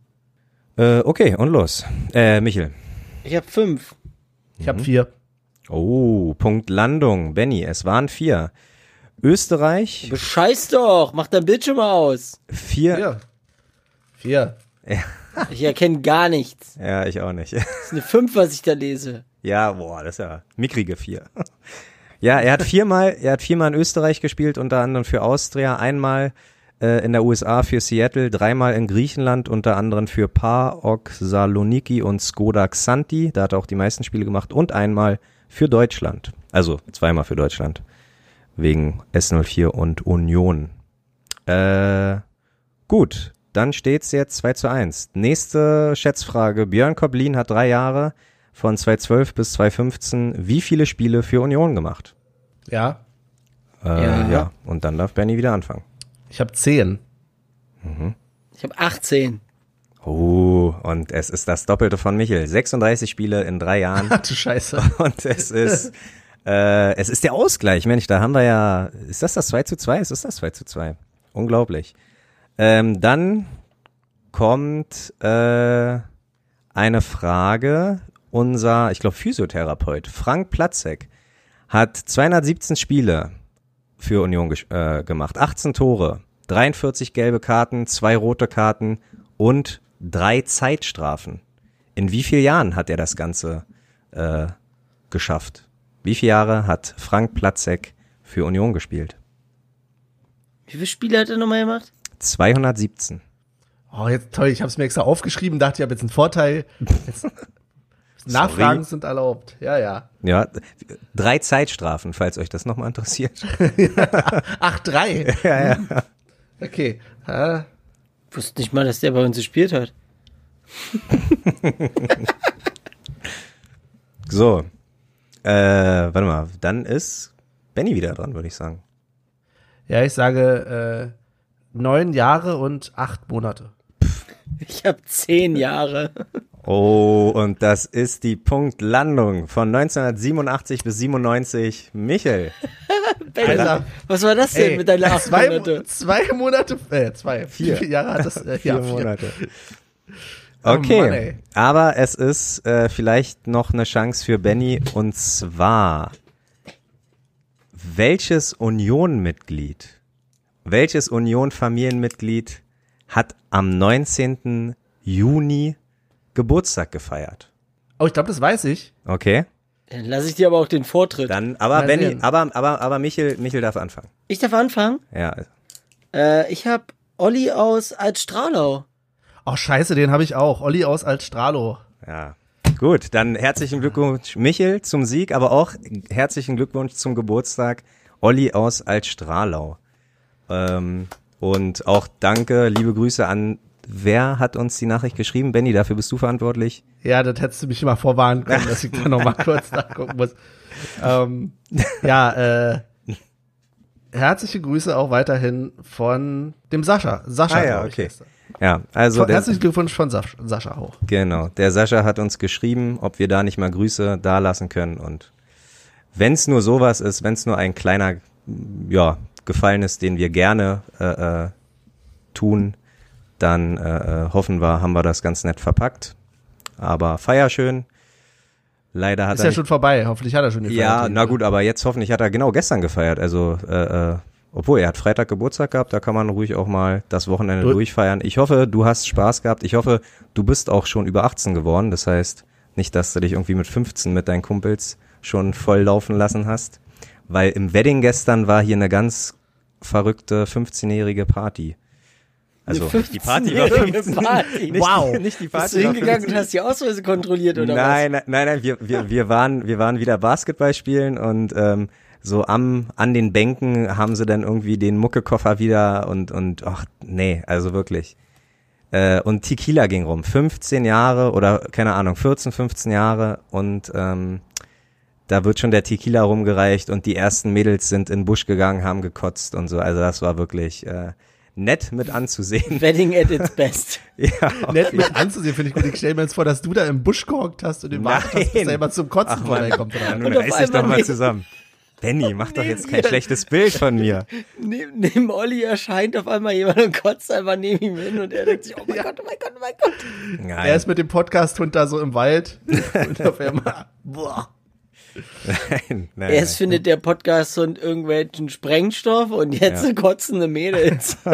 Äh, okay, und los. Äh, Michel. Ich habe fünf. Ich habe vier. Oh, Punkt Landung. Benny, es waren vier. Österreich, Bescheiß doch, mach dein Bildschirm aus. vier. Vier. Vier. Ich erkenne gar nichts. Ja, ich auch nicht. Das ist eine fünf, was ich da lese. Ja, boah, das ist ja mickrige vier. Ja, er hat viermal, er hat viermal in Österreich gespielt, unter anderem für Austria, einmal äh, in der USA für Seattle, dreimal in Griechenland, unter anderem für PAOK Saloniki und Skoda Xanti, da hat er auch die meisten Spiele gemacht, und einmal für Deutschland. Also zweimal für Deutschland. Wegen S04 und Union. Äh, gut, dann steht's jetzt 2 zu 1. Nächste Schätzfrage. Björn Koblin hat drei Jahre von 2012 bis 2015 wie viele Spiele für Union gemacht? Ja. Äh, Ja. ja. Und dann darf Benny wieder anfangen. Ich habe zehn. Ich habe 18. Oh, und es ist das Doppelte von Michel. 36 Spiele in drei Jahren. Ach du Scheiße. Und es ist, äh, es ist der Ausgleich. Mensch, da haben wir ja, ist das das 2 zu 2? Es ist das 2 zu 2. Unglaublich. Ähm, dann kommt äh, eine Frage. Unser, ich glaube, Physiotherapeut Frank Platzek hat 217 Spiele für Union äh, gemacht. 18 Tore, 43 gelbe Karten, zwei rote Karten und drei Zeitstrafen. In wie vielen Jahren hat er das Ganze äh, geschafft? Wie viele Jahre hat Frank Platzek für Union gespielt? Wie viele Spiele hat er nochmal gemacht? 217. Oh, jetzt toll. Ich habe es mir extra aufgeschrieben, dachte, ich habe jetzt einen Vorteil. Jetzt, Nachfragen sind erlaubt. Ja, ja. Ja, drei Zeitstrafen, falls euch das nochmal interessiert. Ach, drei. ja, ja. Okay. Äh, Ich wusste nicht mal, dass der bei uns gespielt hat. So. Äh, warte mal, dann ist Benny wieder dran, würde ich sagen. ja, ich sage äh, neun Jahre und acht Monate. Ich habe zehn Jahre. Oh, und das ist die Punktlandung von 1987 bis 97. Michel. Alter, Was war das denn ey, mit deinen acht zwei, Monate? Mo- zwei Monate, äh, zwei, vier, vier Jahre hat das, äh, Vier ja, vier. Monate. Oh Okay, Mann, ey. aber es ist äh, vielleicht noch eine Chance für Benny und zwar welches Union-Mitglied, welches Union-Familienmitglied hat am 19. Juni Geburtstag gefeiert? Oh, ich glaube, das weiß ich. Okay, Dann lasse ich dir aber auch den Vortritt. dann aber Mal Benny, sehen. aber aber aber Michel, Michel darf anfangen. Ich darf anfangen. Ja, Äh, ich habe Olli aus Altstrahlau. Oh, scheiße, den habe ich auch. Olli aus Altstrahlow. Ja. Gut, dann herzlichen Glückwunsch Michel zum Sieg, aber auch herzlichen Glückwunsch zum Geburtstag Olli aus Altstrahlau. Ähm, und auch danke, liebe Grüße an wer hat uns die Nachricht geschrieben? Benny, dafür bist du verantwortlich. Ja, das hättest du mich mal vorwarnen können, dass ich da noch mal kurz nachgucken muss. Ähm, ja, äh, herzliche Grüße auch weiterhin von dem Sascha. Sascha, Ah ja, okay. Ja, also Von, der, herzlichen Glückwunsch von Sascha, Sascha auch. genau, der Sascha hat uns geschrieben, ob wir da nicht mal Grüße da lassen können und wenn es nur sowas ist, wenn es nur ein kleiner, ja, Gefallen ist, den wir gerne äh, äh, tun, dann äh, äh, hoffen wir, haben wir das ganz nett verpackt. Aber feier schön. Leider hat Ist er ja nicht- schon vorbei. Hoffentlich hat er schon gefeiert. ja, na gut, aber jetzt hoffentlich hat er genau gestern gefeiert. Also, äh, äh, obwohl er hat Freitag Geburtstag gehabt, da kann man ruhig auch mal das Wochenende Du- durchfeiern. Ich hoffe, du hast Spaß gehabt. Ich hoffe, du bist auch schon über 18 geworden. Das heißt, nicht, dass du dich irgendwie mit 15 mit deinen Kumpels schon voll laufen lassen hast. Weil im Wedding gestern war hier eine ganz verrückte 15-jährige Party. Also, die Party war 15-jährige 15. Party. Nicht, Wow. Nicht die Bist Party du war hingegangen 15. und hast die Ausweise kontrolliert oder nein, nein, nein, nein, wir, wir, wir waren, wir waren wieder Basketball spielen und ähm, so am, an den Bänken haben sie dann irgendwie den Muckekoffer wieder und, und, ach, nee, also wirklich. Äh, und Tequila ging rum. 15 Jahre oder, keine Ahnung, 14, 15 Jahre und, ähm, da wird schon der Tequila rumgereicht und die ersten Mädels sind in den Busch gegangen, haben gekotzt und so. Also das war wirklich äh, nett mit anzusehen. Wedding at its best. ja, Nett mit anzusehen, finde ich gut. Ich stelle mir jetzt vor, dass du da im Busch gehockt hast und den wartet hast, bis jemand zum Kotzen Ach, vorbeikommt. Ja, nun reiß dich doch mal zusammen. Benny, mach doch jetzt kein schlechtes Bild von mir. Neben, neben Olli erscheint auf einmal jemand und kotzt einfach neben ihm hin und er denkt sich, oh mein Gott, oh mein Gott, oh mein Gott. Nein, Er ist mit dem Podcast-Hund da so im Wald und auf einmal, boah. Nein, nein, Erst nein. findet der Podcast und irgendwelchen Sprengstoff und jetzt Ja. kotzende Mädels.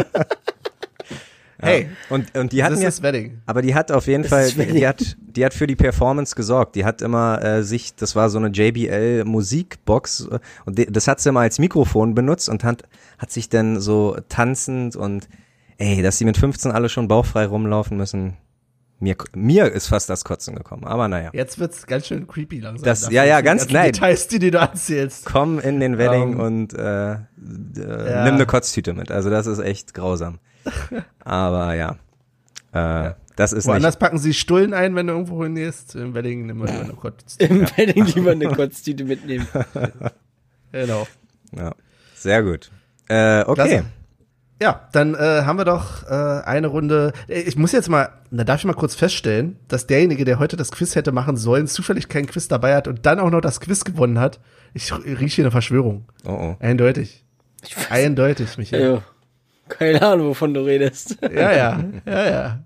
Hey, Und, und die das hatten ist ja, das Wedding. aber die hat auf jeden Fall, die, die hat, die hat für die Performance gesorgt. Die hat immer äh, sich, das war so eine JBL Musikbox äh, und die, das hat sie immer als Mikrofon benutzt und hat, hat sich dann so tanzend und ey, dass sie mit 15 alle schon bauchfrei rumlaufen müssen. Mir, mir ist fast das Kotzen gekommen, aber naja. Jetzt wird's ganz schön creepy langsam. Das- ja, ja, die ganz- ganzen nein. Details, die, die du erzählst. Komm in den Wedding Ähm, und äh, äh, ja. nimm eine Kotztüte mit. Also das ist echt grausam. Aber ja, äh, das ist Woanders nicht. packen sie Stullen ein, wenn du irgendwo hingehst. Im Wedding nimm mal lieber eine Kotz. Im Wedding lieber eine Kotztüte mitnehmen. Genau. Ja, sehr gut. Äh, okay. Klasse. Ja, dann äh, haben wir doch äh, eine Runde. Äh, Ich muss jetzt mal, da darf ich mal kurz feststellen, dass derjenige, der heute das Quiz hätte machen sollen, zufällig kein Quiz dabei hat und dann auch noch das Quiz gewonnen hat. Ich rieche hier eine Verschwörung. Oh, oh. Eindeutig. Ich weiß, Eindeutig, Michael. ja, keine Ahnung, wovon du redest. Ja, ja, ja, ja.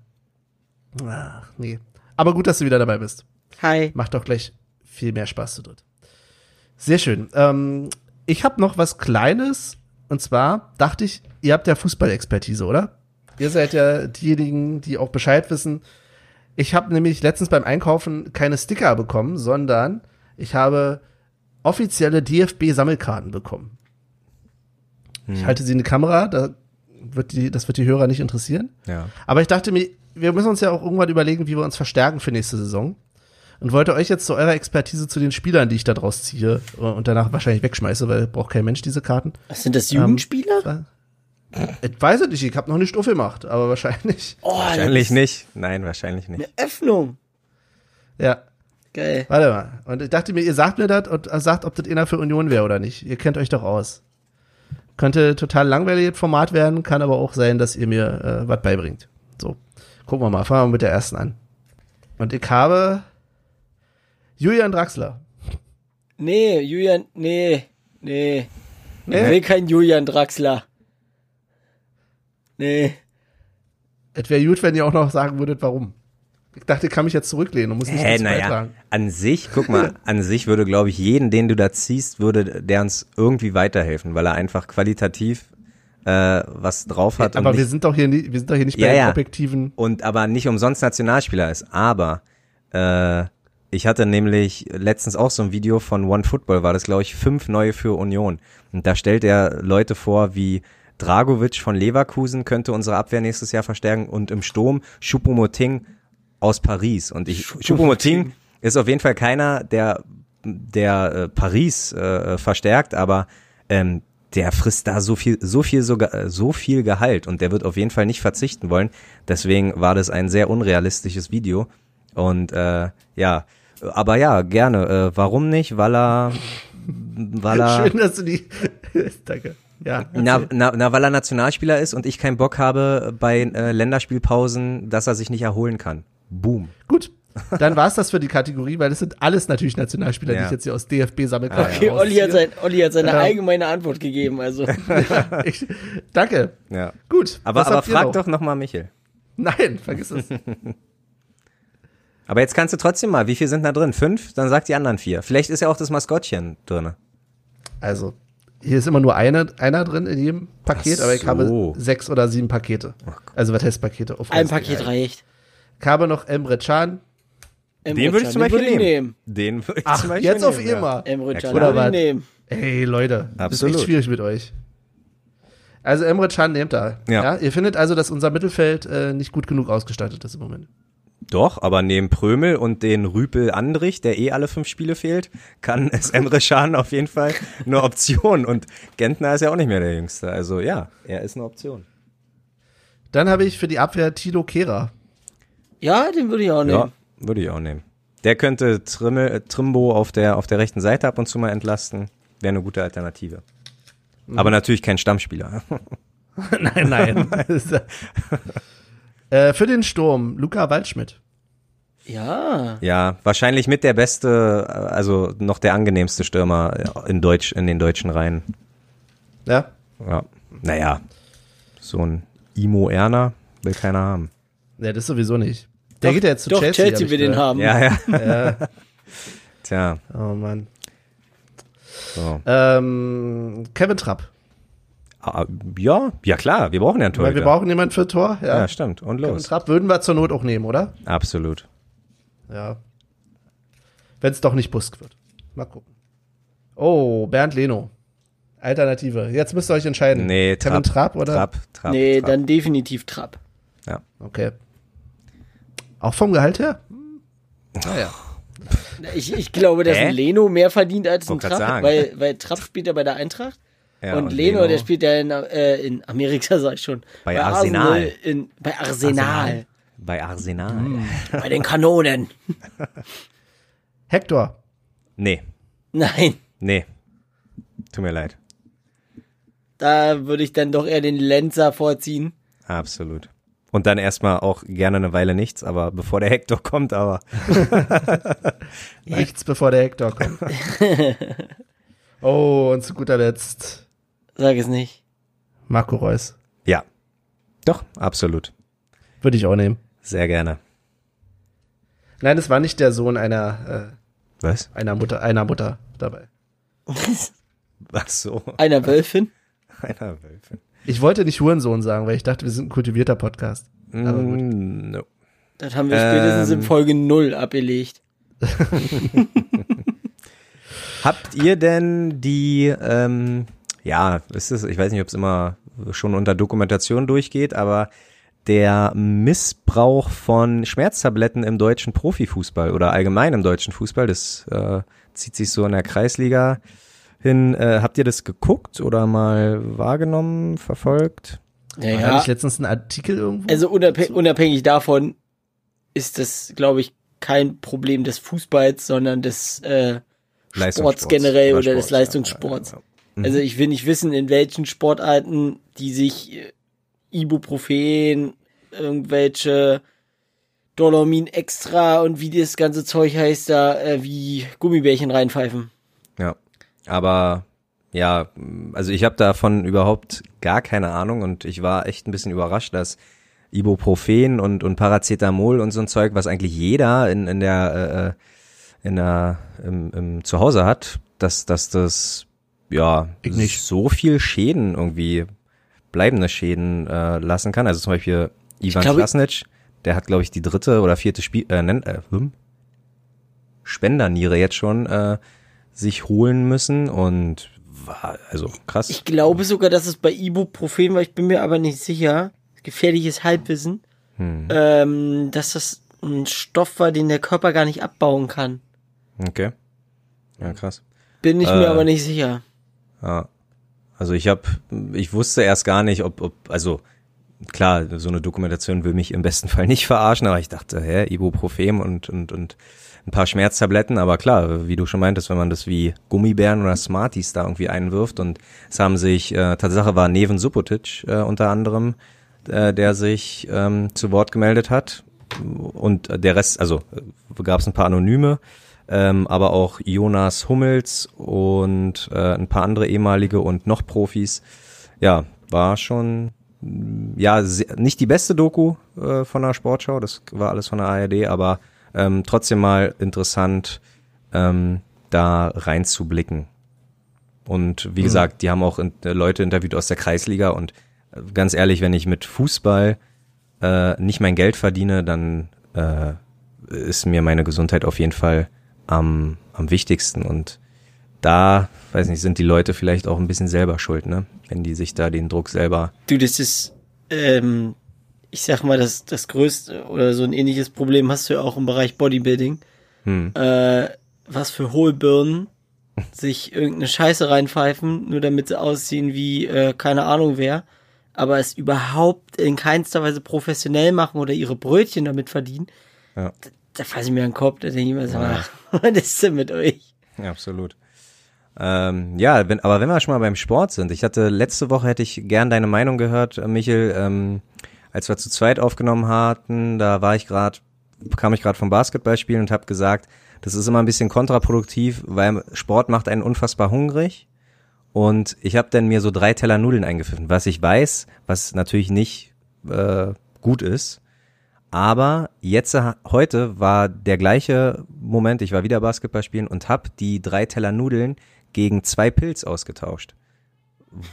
Ach, nee. Aber gut, dass du wieder dabei bist. Hi. Macht doch gleich viel mehr Spaß zu dritt. Sehr schön. Ähm, ich habe noch was Kleines. Und zwar dachte ich, ihr habt ja Fußballexpertise, oder? Ihr seid ja diejenigen, die auch Bescheid wissen. Ich habe nämlich letztens beim Einkaufen keine Sticker bekommen, sondern ich habe offizielle DFB-Sammelkarten bekommen. Ich halte sie in die Kamera, da wird die, das wird die Hörer nicht interessieren. Ja. Aber ich dachte mir, wir müssen uns ja auch irgendwann überlegen, wie wir uns verstärken für nächste Saison. Und wollte euch jetzt zu eurer Expertise zu den Spielern, die ich da draus ziehe und danach wahrscheinlich wegschmeiße, weil braucht kein Mensch diese Karten. Was sind das Jugendspieler? Ich weiß es nicht, ich habe noch nicht Stufe gemacht, aber wahrscheinlich. oh, Wahrscheinlich nicht. Nein, wahrscheinlich nicht. Eine Öffnung. Ja, Geil. warte mal. Und ich dachte mir, ihr sagt mir das und sagt, ob das einer für Union wäre oder nicht. Ihr kennt euch doch aus. Könnte total langweiliges Format werden, kann aber auch sein, dass ihr mir äh, was beibringt. So, gucken wir mal. Fangen wir mit der ersten an. Und ich habe Julian Draxler. Nee, Julian, nee, nee. Ich Nee? will kein Julian Draxler. Nee. Es wäre gut, wenn ihr auch noch sagen würdet, warum. Ich dachte, ich kann mich jetzt zurücklehnen und muss nicht Hä, dazu naja, beitragen. an sich, guck mal, an sich würde, glaube ich, jeden, den du da ziehst, würde der uns irgendwie weiterhelfen, weil er einfach qualitativ äh, was drauf hat. Aber und wir nicht, sind doch hier, nie, wir sind doch hier nicht Ja, bei ja. objektiven. und aber nicht umsonst Nationalspieler ist. Aber äh, ich hatte nämlich letztens auch so ein Video von One Football, war das, glaube ich, fünf neue für Union. Und da stellt er Leute vor, wie Dragovic von Leverkusen könnte unsere Abwehr nächstes Jahr verstärken und im Sturm Choupo-Moting aus Paris. Und ich, Choupo-Moting ist auf jeden Fall keiner, der, der äh, Paris äh, verstärkt, aber ähm, der frisst da so viel, so viel sogar, äh, so viel Gehalt und der wird auf jeden Fall nicht verzichten wollen. Deswegen war das ein sehr unrealistisches Video. Und äh, ja, aber ja, gerne. Äh, warum nicht? Weil er, weil er, Schön, dass du die. Danke. Ja. na, na, na, weil er Nationalspieler ist und ich keinen Bock habe bei äh, Länderspielpausen, dass er sich nicht erholen kann. Boom. Gut. dann war es das für die Kategorie, weil das sind alles natürlich Nationalspieler, die Ja. ich jetzt hier aus DFB sammeln kann. Okay, Olli hat, sein, Olli hat seine Ja. allgemeine Antwort gegeben. Also ich, danke. Ja. Gut. Aber, was aber frag noch? doch nochmal Michel. Nein, vergiss es. Aber jetzt kannst du trotzdem mal, wie viel sind da drin? Fünf? Dann sag die anderen vier. Vielleicht ist ja auch das Maskottchen drin. Also, hier ist immer nur eine, einer drin in jedem Paket, Ach aber ich so. habe sechs oder sieben Pakete. Also, was heißt Pakete? Auf ein Paket reicht. Ich habe noch Emre Can. Emre Den würde ich Can, zum Beispiel ich nehmen. Den würde ich Ach, zum Beispiel jetzt auf nehmen, ja. immer. Emre Ja, Can würde ich Oder nehmen. Ey, Leute, das ist Absolut. echt schwierig mit euch. Also Emre Can nehmt da. Ja. Ihr findet also, dass unser Mittelfeld äh, nicht gut genug ausgestattet ist im Moment. Doch, aber neben Prömel und den Rüpel Andrich, der eh alle fünf Spiele fehlt, kann es Emre Can auf jeden Fall eine Option. Und Gentner ist ja auch nicht mehr der Jüngste. Also ja, er ist eine Option. Dann habe ich für die Abwehr Tilo Kehrer. Ja, den würde ich auch nehmen. Ja, würde ich auch nehmen. Der könnte Trimmel, äh, Trimbo auf der, auf der rechten Seite ab und zu mal entlasten. Wäre eine gute Alternative. Aber natürlich kein Stammspieler. nein, nein. Äh, für den Sturm, Luca Waldschmidt. Ja. Ja, wahrscheinlich mit der beste, also noch der angenehmste Stürmer in Deutsch, in den deutschen Reihen. Ja. Ja. Naja, so ein Imo Erner will keiner haben. Ja, das sowieso nicht. Der geht ja jetzt zu Doch, Chelsea. Chelsea, will den haben. Ja, ja. Ja. Tja, Oh Mann. so. Ähm, Kevin Trapp. Ah, Ja, ja klar, wir brauchen ja einen Weil wir Torhüter. brauchen jemanden für Tor. Ja. Ja, stimmt. Und los. Trapp würden wir zur Not auch nehmen, oder? Absolut. Ja. Wenn es doch nicht Busk wird. Mal gucken. Oh, Bernd Leno. Alternative. Jetzt müsst ihr euch entscheiden. Nee, Kevin Trapp, oder? Trapp, Trapp. nee, Trapp. dann definitiv Trapp. Ja. Okay. Auch vom Gehalt her? Naja. Ich, ich glaube, dass Hä? ein Leno mehr verdient als ein Trapp, weil, weil Trapp spielt ja bei der Eintracht ja und, Leno, der spielt ja in, äh, in Amerika, sag ich schon. Bei Arsenal. In, bei Arsenal. bei Arsenal. Bei den Kanonen. Hector. Nee, Nein, nee. Tut mir leid. da würde ich dann doch eher den Lenzer vorziehen. Absolut. Und dann erstmal auch gerne eine Weile nichts, aber bevor der Hector kommt, aber Nichts bevor der Hector kommt. oh, und zu guter Letzt Sag es nicht. Marco Reus. ja. Doch, absolut. Würde ich auch nehmen. Sehr gerne. Nein, es war nicht der Sohn einer, Was? äh, einer Mutter, einer Mutter dabei. Ach so. Einer Wölfin. Einer Wölfin. Ich wollte nicht Hurensohn sagen, weil ich dachte, wir sind ein kultivierter Podcast. Aber gut. Mm, no. Das haben wir spätestens Ähm. in Folge 0 abgelegt. Habt ihr denn die, ähm, ja, ist es, ich weiß nicht, ob es immer schon unter Dokumentation durchgeht, aber der Missbrauch von Schmerztabletten im deutschen Profifußball oder allgemein im deutschen Fußball, das äh, zieht sich so in der Kreisliga hin. Äh, habt ihr das geguckt oder mal wahrgenommen, verfolgt? Ja, ja. nicht letztens ein Artikel irgendwo? Also unabhängig, unabhängig davon ist das, glaube ich, kein Problem des Fußballs, sondern des äh, Sports generell oder, des Sports, ja, Leistungssports. ja, ja. Also ich will nicht wissen, in welchen Sportarten die sich äh, Ibuprofen, irgendwelche Dolomin extra und wie das ganze Zeug heißt, da äh, wie Gummibärchen reinpfeifen. Ja, aber ja, also ich habe davon überhaupt gar keine Ahnung und ich war echt ein bisschen überrascht, dass Ibuprofen und, und Paracetamol und so ein Zeug, was eigentlich jeder in, in der, äh, in der im, im Zuhause hat, dass, dass das ja Ich nicht. so viel Schäden irgendwie bleibende Schäden äh, lassen kann. Also zum Beispiel Ivan Klasnic, der hat glaube ich die dritte oder vierte Spiel äh, nennt, äh, hm? Spenderniere jetzt schon äh, sich holen müssen und war also krass. Ich glaube sogar, dass es bei Ibuprofen war, ich bin mir aber nicht sicher, gefährliches Halbwissen, Hm. ähm, dass das ein Stoff war, den der Körper gar nicht abbauen kann. Okay. Ja, krass. Bin ich Äh. mir aber nicht sicher. Ja. Also ich habe, ich wusste erst gar nicht, ob, ob, also klar, so eine Dokumentation will mich im besten Fall nicht verarschen, aber ich dachte, hä, Ibuprofen und, und, und ein paar Schmerztabletten, aber klar, wie du schon meintest, wenn man das wie Gummibären oder Smarties da irgendwie einwirft und es haben sich, äh, Tatsache war Neven Subotic äh, unter anderem, äh, der sich ähm, zu Wort gemeldet hat. Und der Rest, also gab es ein paar Anonyme, ähm, aber auch Jonas Hummels und äh, ein paar andere ehemalige und noch Profis. Ja, war schon ja sehr, nicht die beste Doku äh, von der Sportschau, das war alles von der ARD, aber ähm, trotzdem mal interessant, ähm, da reinzublicken. Und wie mhm. gesagt, die haben auch in, äh, Leute interviewt aus der Kreisliga und äh, ganz ehrlich, wenn ich mit Fußball äh, nicht mein Geld verdiene, dann äh, ist mir meine Gesundheit auf jeden Fall am, am wichtigsten. Und da, weiß nicht, sind die Leute vielleicht auch ein bisschen selber schuld, ne? Wenn die sich da den Druck selber. Du, das ist, ähm, ich sag mal, das, das größte oder so ein ähnliches Problem hast du ja auch im Bereich Bodybuilding. Hm. Äh, was für Hohlbirnen sich irgendeine Scheiße reinpfeifen, nur damit sie aussehen wie äh, keine Ahnung wer, aber es überhaupt in keinster Weise professionell machen oder ihre Brötchen damit verdienen. Ja. Da, fasse ich mir an den Kopf, da denke ich mir so, ja. was ist denn mit euch? Absolut. Ähm, ja, wenn, aber wenn wir schon mal beim Sport sind, ich hatte letzte Woche hätte ich gern deine Meinung gehört, äh, Michel, ähm, als wir zu zweit aufgenommen hatten, da war ich gerade, kam ich gerade vom Basketballspielen und habe gesagt, das ist immer ein bisschen kontraproduktiv, weil Sport macht einen unfassbar hungrig. Und ich habe dann mir so drei Teller Nudeln eingepfiffen, was ich weiß, was natürlich nicht äh, gut ist. Aber jetzt, äh, heute war der gleiche Moment, ich war wieder Basketball spielen und habe die drei Teller Nudeln gegen zwei Pilz ausgetauscht.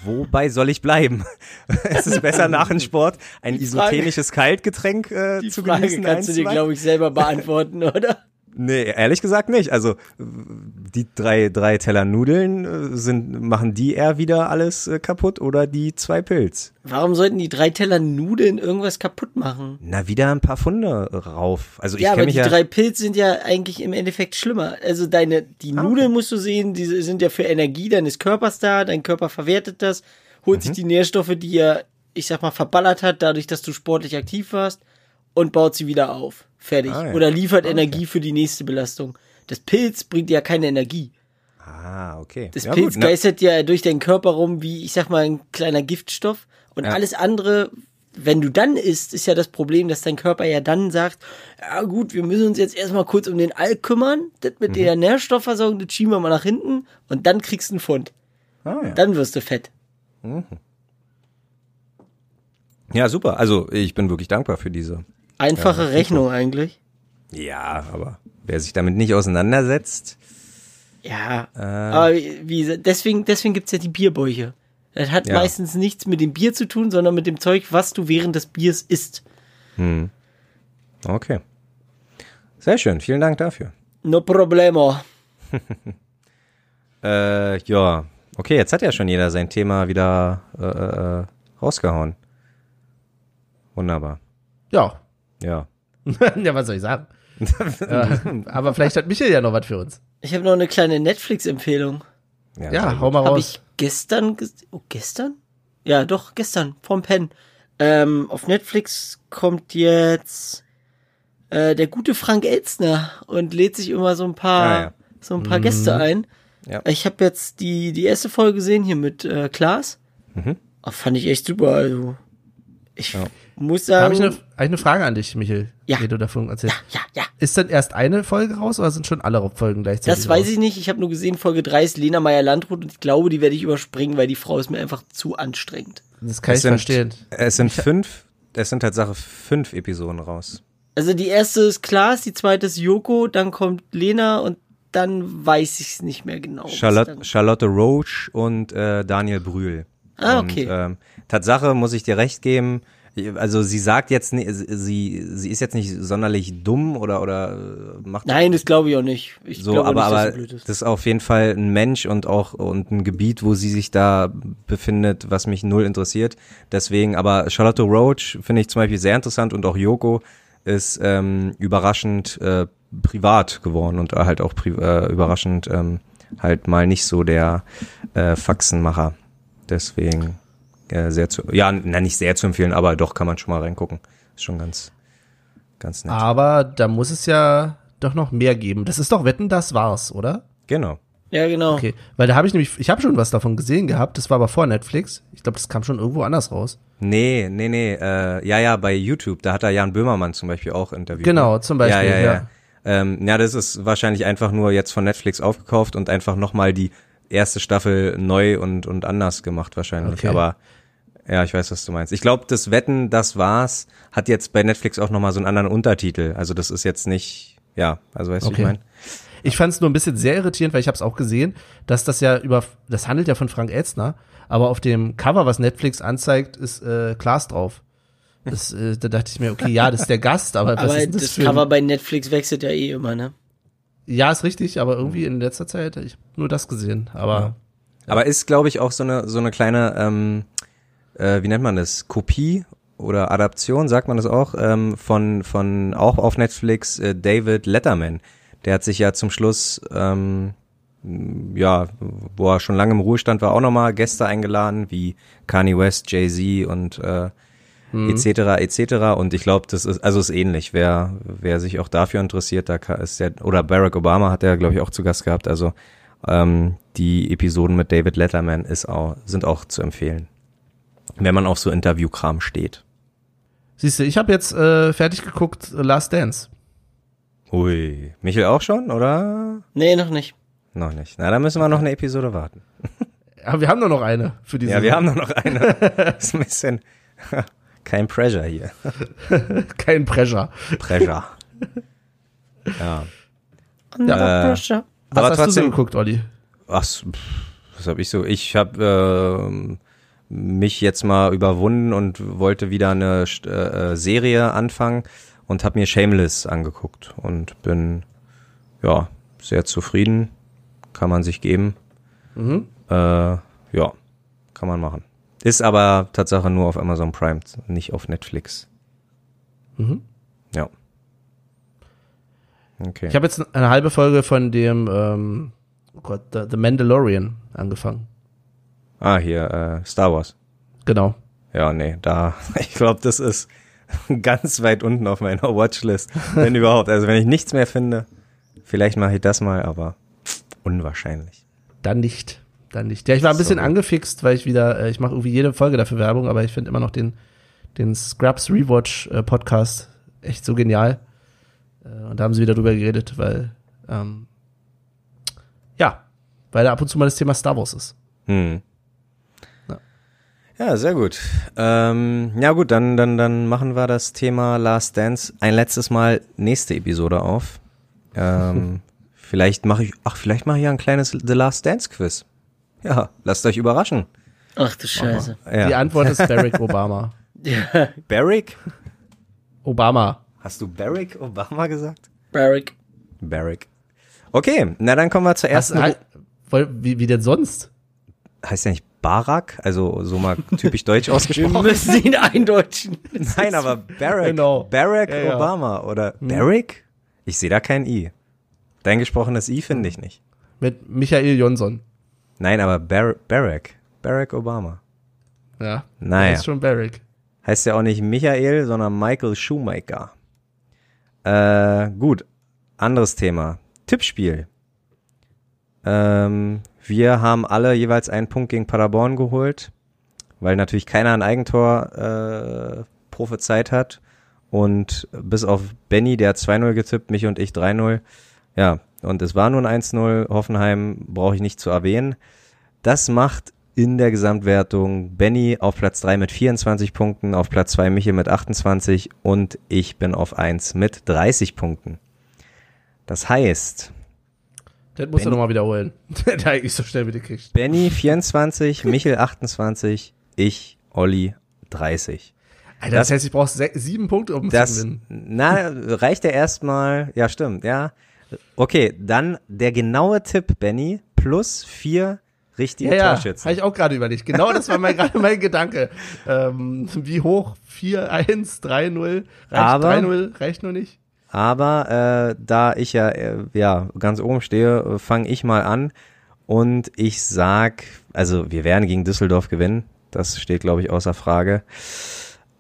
Wobei soll ich bleiben? es ist besser nach dem Sport ein isotenisches Kaltgetränk äh, die zu Frage genießen. kannst du dir, glaube ich, selber beantworten, oder? Nee, ehrlich gesagt nicht. Also die drei, drei Teller Nudeln äh, sind, machen die eher wieder alles äh, kaputt oder die zwei Pilz? Warum sollten die drei Teller Nudeln irgendwas kaputt machen? Na, wieder ein paar Funde rauf. Also ich ja, aber die ja drei Pilz sind ja eigentlich im Endeffekt schlimmer. Also deine, die Ah, Nudeln musst du sehen, die sind ja für Energie deines Körpers da, dein Körper verwertet das, holt Mhm. sich die Nährstoffe, die er, ich sag mal, verballert hat, dadurch, dass du sportlich aktiv warst und baut sie wieder auf. Fertig. Ah, ja. Oder liefert Okay. Energie für die nächste Belastung. Das Pilz bringt ja keine Energie. Ah, okay. Das ja, Pilz gut, ne? geistert ja durch deinen Körper rum wie, ich sag mal, ein kleiner Giftstoff. Und Ja. alles andere, wenn du dann isst, ist ja das Problem, dass dein Körper ja dann sagt, ja gut, wir müssen uns jetzt erstmal kurz um den Alk kümmern. Das mit Mhm. der Nährstoffversorgung, das schieben wir mal nach hinten. Und dann kriegst du einen Pfund. Ah, ja. Dann wirst du fett. ja, super. Also ich bin wirklich dankbar für diese. Einfache Rechnung eigentlich. Ja, aber wer sich damit nicht auseinandersetzt, Ja. äh, Aber wie, deswegen, deswegen gibt's ja die Bierbäuche. Das hat Ja. meistens nichts mit dem Bier zu tun, sondern mit dem Zeug, was du während des Biers isst. okay. Sehr schön, vielen Dank dafür. No problemo. Äh, ja, okay, jetzt hat ja schon jeder sein Thema wieder äh, äh, rausgehauen. Wunderbar. Ja. Ja. ja, was soll ich sagen? ja, aber vielleicht hat Michael ja noch was für uns. Ich habe noch eine kleine Netflix-Empfehlung. Ja, gut. hau mal Habe raus. ich gestern, ges- oh, gestern? Ja, doch, gestern, vom Pen. Ähm, auf Netflix kommt jetzt äh, der gute Frank Elzner und lädt sich immer so ein paar, ja. so ein paar Gäste ein. Ja. Ich habe jetzt die, die erste Folge gesehen hier mit äh, Klaas. Mhm. Ach, fand ich echt super. Also, ich muss Da habe sagen, ich eine, eigentlich eine Frage an dich, Michael, Ja. wie du davon erzählst. ja, ja. Ist denn erst eine Folge raus oder sind schon alle Folgen gleichzeitig Das weiß raus? ich nicht. Ich habe nur gesehen, Folge 3 ist Lena Meyer-Landrut und ich glaube, die werde ich überspringen, weil die Frau ist mir einfach zu anstrengend. Das kann Es ich sind, verstehen. Es sind fünf, es sind Tatsache fünf Episoden raus. Also die erste ist Klaas, die zweite ist Joko, dann kommt Lena und dann weiß ich es nicht mehr genau. Charlotte, dann- Charlotte Roach und äh, Daniel Brühl. Ah, und, okay. ähm, Tatsache muss ich dir recht geben. Also sie sagt jetzt, sie, sie ist jetzt nicht sonderlich dumm oder oder äh, macht Nein, das glaube ich auch nicht. Ich so, glaube aber nicht, dass aber sie blöd ist. das ist auf jeden Fall ein Mensch und auch und ein Gebiet, wo sie sich da befindet, was mich null interessiert. Deswegen, aber Charlotte Roach finde ich zum Beispiel sehr interessant und auch Yoko ist ähm, überraschend äh, privat geworden und halt auch äh, überraschend ähm, halt mal nicht so der äh, Faxenmacher. Deswegen äh, sehr zu, ja, na nicht sehr zu empfehlen, aber doch kann man schon mal reingucken. Ist schon ganz, ganz nett. Aber da muss es ja doch noch mehr geben. Das ist doch Wetten, das war's, oder? Genau. Ja, genau. Okay, weil da habe ich nämlich, ich habe schon was davon gesehen gehabt, das war aber vor Netflix. Ich glaube, das kam schon irgendwo anders raus. Nee, nee, nee, äh, ja, ja, bei YouTube, da hat er Jan Böhmermann zum Beispiel auch interviewt. Genau, zum Beispiel, Ja, ja, ja. ja. Ähm, ja, das ist wahrscheinlich einfach nur jetzt von Netflix aufgekauft und einfach nochmal die erste Staffel neu und, und anders gemacht wahrscheinlich. Okay. Aber ja, ich weiß, was du meinst. Ich glaube, das Wetten, das war's, hat jetzt bei Netflix auch nochmal so einen anderen Untertitel. Also das ist jetzt nicht, ja, also weißt du, wie Okay. ich meine? Ich fand es nur ein bisschen sehr irritierend, weil ich habe es auch gesehen, dass das ja über, das handelt ja von Frank Elstner, aber auf dem Cover, was Netflix anzeigt, ist äh, Klaas drauf. Das, äh, da dachte ich mir, okay, ja, das ist der Gast, aber, was Aber ist denn das, das für ein- Cover bei Netflix wechselt ja eh immer, ne? Ja, ist richtig, aber irgendwie in letzter Zeit, ich habe nur das gesehen. Aber Aber ist, glaube ich, auch so eine, so eine kleine, ähm, äh, wie nennt man das, Kopie oder Adaption, sagt man das auch, ähm, von, von auch auf Netflix äh, David Letterman. Der hat sich ja zum Schluss, ähm, ja, wo er schon lange im Ruhestand war, auch nochmal Gäste eingeladen, wie Kanye West, Jay-Z und äh, etc. etc. Und ich glaube, das ist also ist ähnlich. Wer wer sich auch dafür interessiert, da ist der oder Barack Obama hat er glaube ich auch zu Gast gehabt. Also ähm, die Episoden mit David Letterman ist auch sind auch zu empfehlen, wenn man auf so Interviewkram steht. siehst du, ich habe jetzt äh, fertig geguckt äh, Last Dance. Ui, Michael auch schon oder Nee, noch nicht. noch nicht? Na, da müssen wir noch eine Episode warten. Aber wir haben nur noch eine für diese. Ja, wir haben nur noch eine. ist ein bisschen kein Pressure hier. kein Pressure. Pressure. Ja. Under Äh, pressure. Was Aber hast du trotzdem- so geguckt, Olli? Ach, s- pff, was habe ich so? Ich habe ähm, mich jetzt mal überwunden und wollte wieder eine St- äh, Serie anfangen und habe mir Shameless angeguckt und bin ja sehr zufrieden. Kann man sich geben. Mhm. Äh, ja, kann man machen. Ist aber Tatsache nur auf Amazon Prime, nicht auf Netflix. Mhm. Ja. Okay. Ich habe jetzt eine halbe Folge von dem, ähm, oh Gott, The, The Mandalorian angefangen. ah, hier, äh, Star Wars. Genau. Ja, nee, da, ich glaube, das ist ganz weit unten auf meiner Watchlist, wenn überhaupt. Also wenn ich nichts mehr finde, vielleicht mache ich das mal, aber unwahrscheinlich. Dann nicht. Dann nicht. Ja, ich war ein bisschen So. angefixt, weil ich wieder, äh, ich mache irgendwie jede Folge dafür Werbung, aber ich finde immer noch den, den Scrubs Rewatch äh, Podcast echt so genial. Äh, und da haben sie wieder drüber geredet, weil, ähm, ja, weil da ab und zu mal das Thema Star Wars ist. Hm. Ja. Ja, sehr gut. Ähm, ja gut, dann, dann, dann machen wir das Thema Last Dance ein letztes Mal nächste Episode auf. Ähm, vielleicht mache ich, ach, vielleicht mache ich ja ein kleines The Last Dance Quiz. Ja, lasst euch überraschen. Ach du Scheiße. Die Ja. Antwort ist Barack Obama. Ja, Barack? Obama. Hast du Barack Obama gesagt? Barack. Barack. Okay, na dann kommen wir zur Hast, ersten. halt, voll- wie, wie denn sonst? heißt ja nicht Barack, also so mal typisch deutsch Wir ausgesprochen. müssen ihn eindeutschen. Nein, aber Barack, Genau. Barack Ja, ja. Obama oder Barack? Ich sehe da kein I. Dein gesprochenes I finde ich nicht. Mit Michael Johnson. Nein, aber Bar Barack, Barack Obama. Ja. Naja. Das ist schon Barack. Heißt ja auch nicht Michael, sondern Michael Shoemaker. Äh, gut. Anderes Thema. Tippspiel. Ähm, wir haben alle jeweils einen Punkt gegen Paderborn geholt, weil natürlich keiner ein Eigentor äh, prophezeit hat. Und bis auf Benny, der hat 2-0 getippt, mich und ich 3-0. Ja, und es war nun 1-0. Hoffenheim brauche ich nicht zu erwähnen. Das macht in der Gesamtwertung Benny auf Platz 3 mit 24 Punkten, auf Platz 2 Michael mit 28 und ich bin auf 1 mit 30 Punkten. Das heißt, Das musst du Benny- nochmal wiederholen. Der eigentlich so schnell mitgekriegt. Benny 24, Michael 28, ich, Olli 30. Alter, das, heißt, ich brauche sieben Punkte, um zu Das, gewinnen. na, reicht ja erstmal, ja stimmt, ja. Okay, dann der genaue Tipp, Benny, plus vier richtige Ja, ja, Torschützen. habe ich auch gerade überlegt. Genau das war mein, gerade mein Gedanke. Ähm, wie hoch? 4-1, 3-0? Reicht Aber- 3-0 reicht nur nicht? Aber äh, da ich ja, äh, ja ganz oben stehe, fange ich mal an und ich sag, also wir werden gegen Düsseldorf gewinnen. Das steht, glaube ich, außer Frage.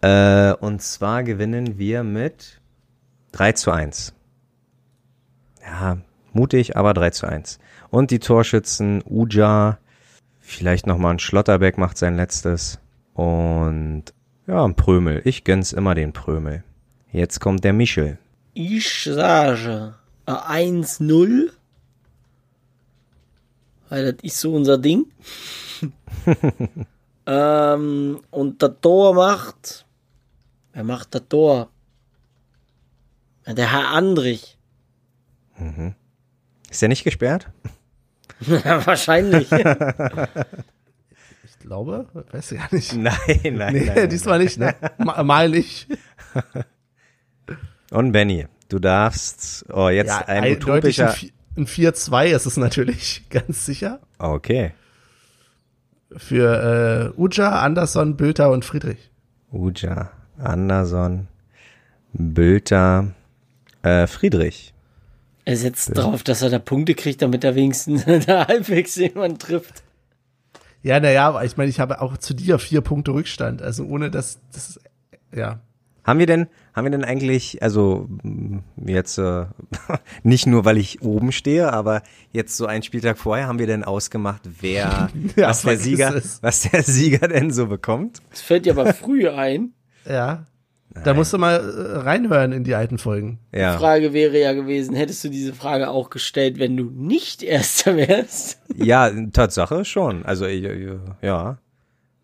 Äh, und zwar gewinnen wir mit 3 zu 1. Ja, Mutig, aber 3 zu 1. Und die Torschützen Uja, vielleicht nochmal ein Schlotterbeck macht sein letztes. Und ja, ein Prömel. Ich gönn's immer den Prömel. Jetzt kommt der Michel. Ich sage äh, 1-0. Weil das ist so unser Ding. ähm, und das Tor macht. Wer macht das Tor? Der Herr Andrich. Ist der nicht gesperrt? Ja, wahrscheinlich. Ich glaube, weiß ich gar nicht. Nein, nein, Nee, nein. diesmal nicht, ne? Ma- Mal nicht. Und Benny, du darfst, oh, jetzt Ja, ein utopischer, ein Vi- ein 4-2 ist es natürlich, ganz sicher. okay. Für äh, Uja, Anderson, Bülter und Friedrich. Uja, Anderson, Bülter, äh, Friedrich. Er setzt drauf, dass er da Punkte kriegt, damit er wenigstens da halbwegs jemand trifft. Ja, naja, aber ich meine, ich habe auch zu dir vier Punkte Rückstand. Also ohne dass das, ja. Haben wir denn, haben wir denn eigentlich, also jetzt äh, nicht nur, weil ich oben stehe, aber jetzt so einen Spieltag vorher, haben wir denn ausgemacht, wer, Ja, was der Sieger, es. was der Sieger denn so bekommt? Das fällt dir aber früh ein. Ja. Da musst du mal äh, reinhören in die alten Folgen. Ja, Frage wäre ja gewesen, hättest du diese Frage auch gestellt, wenn du nicht Erster wärst? ja, Tatsache schon. Also ich, ich, ja,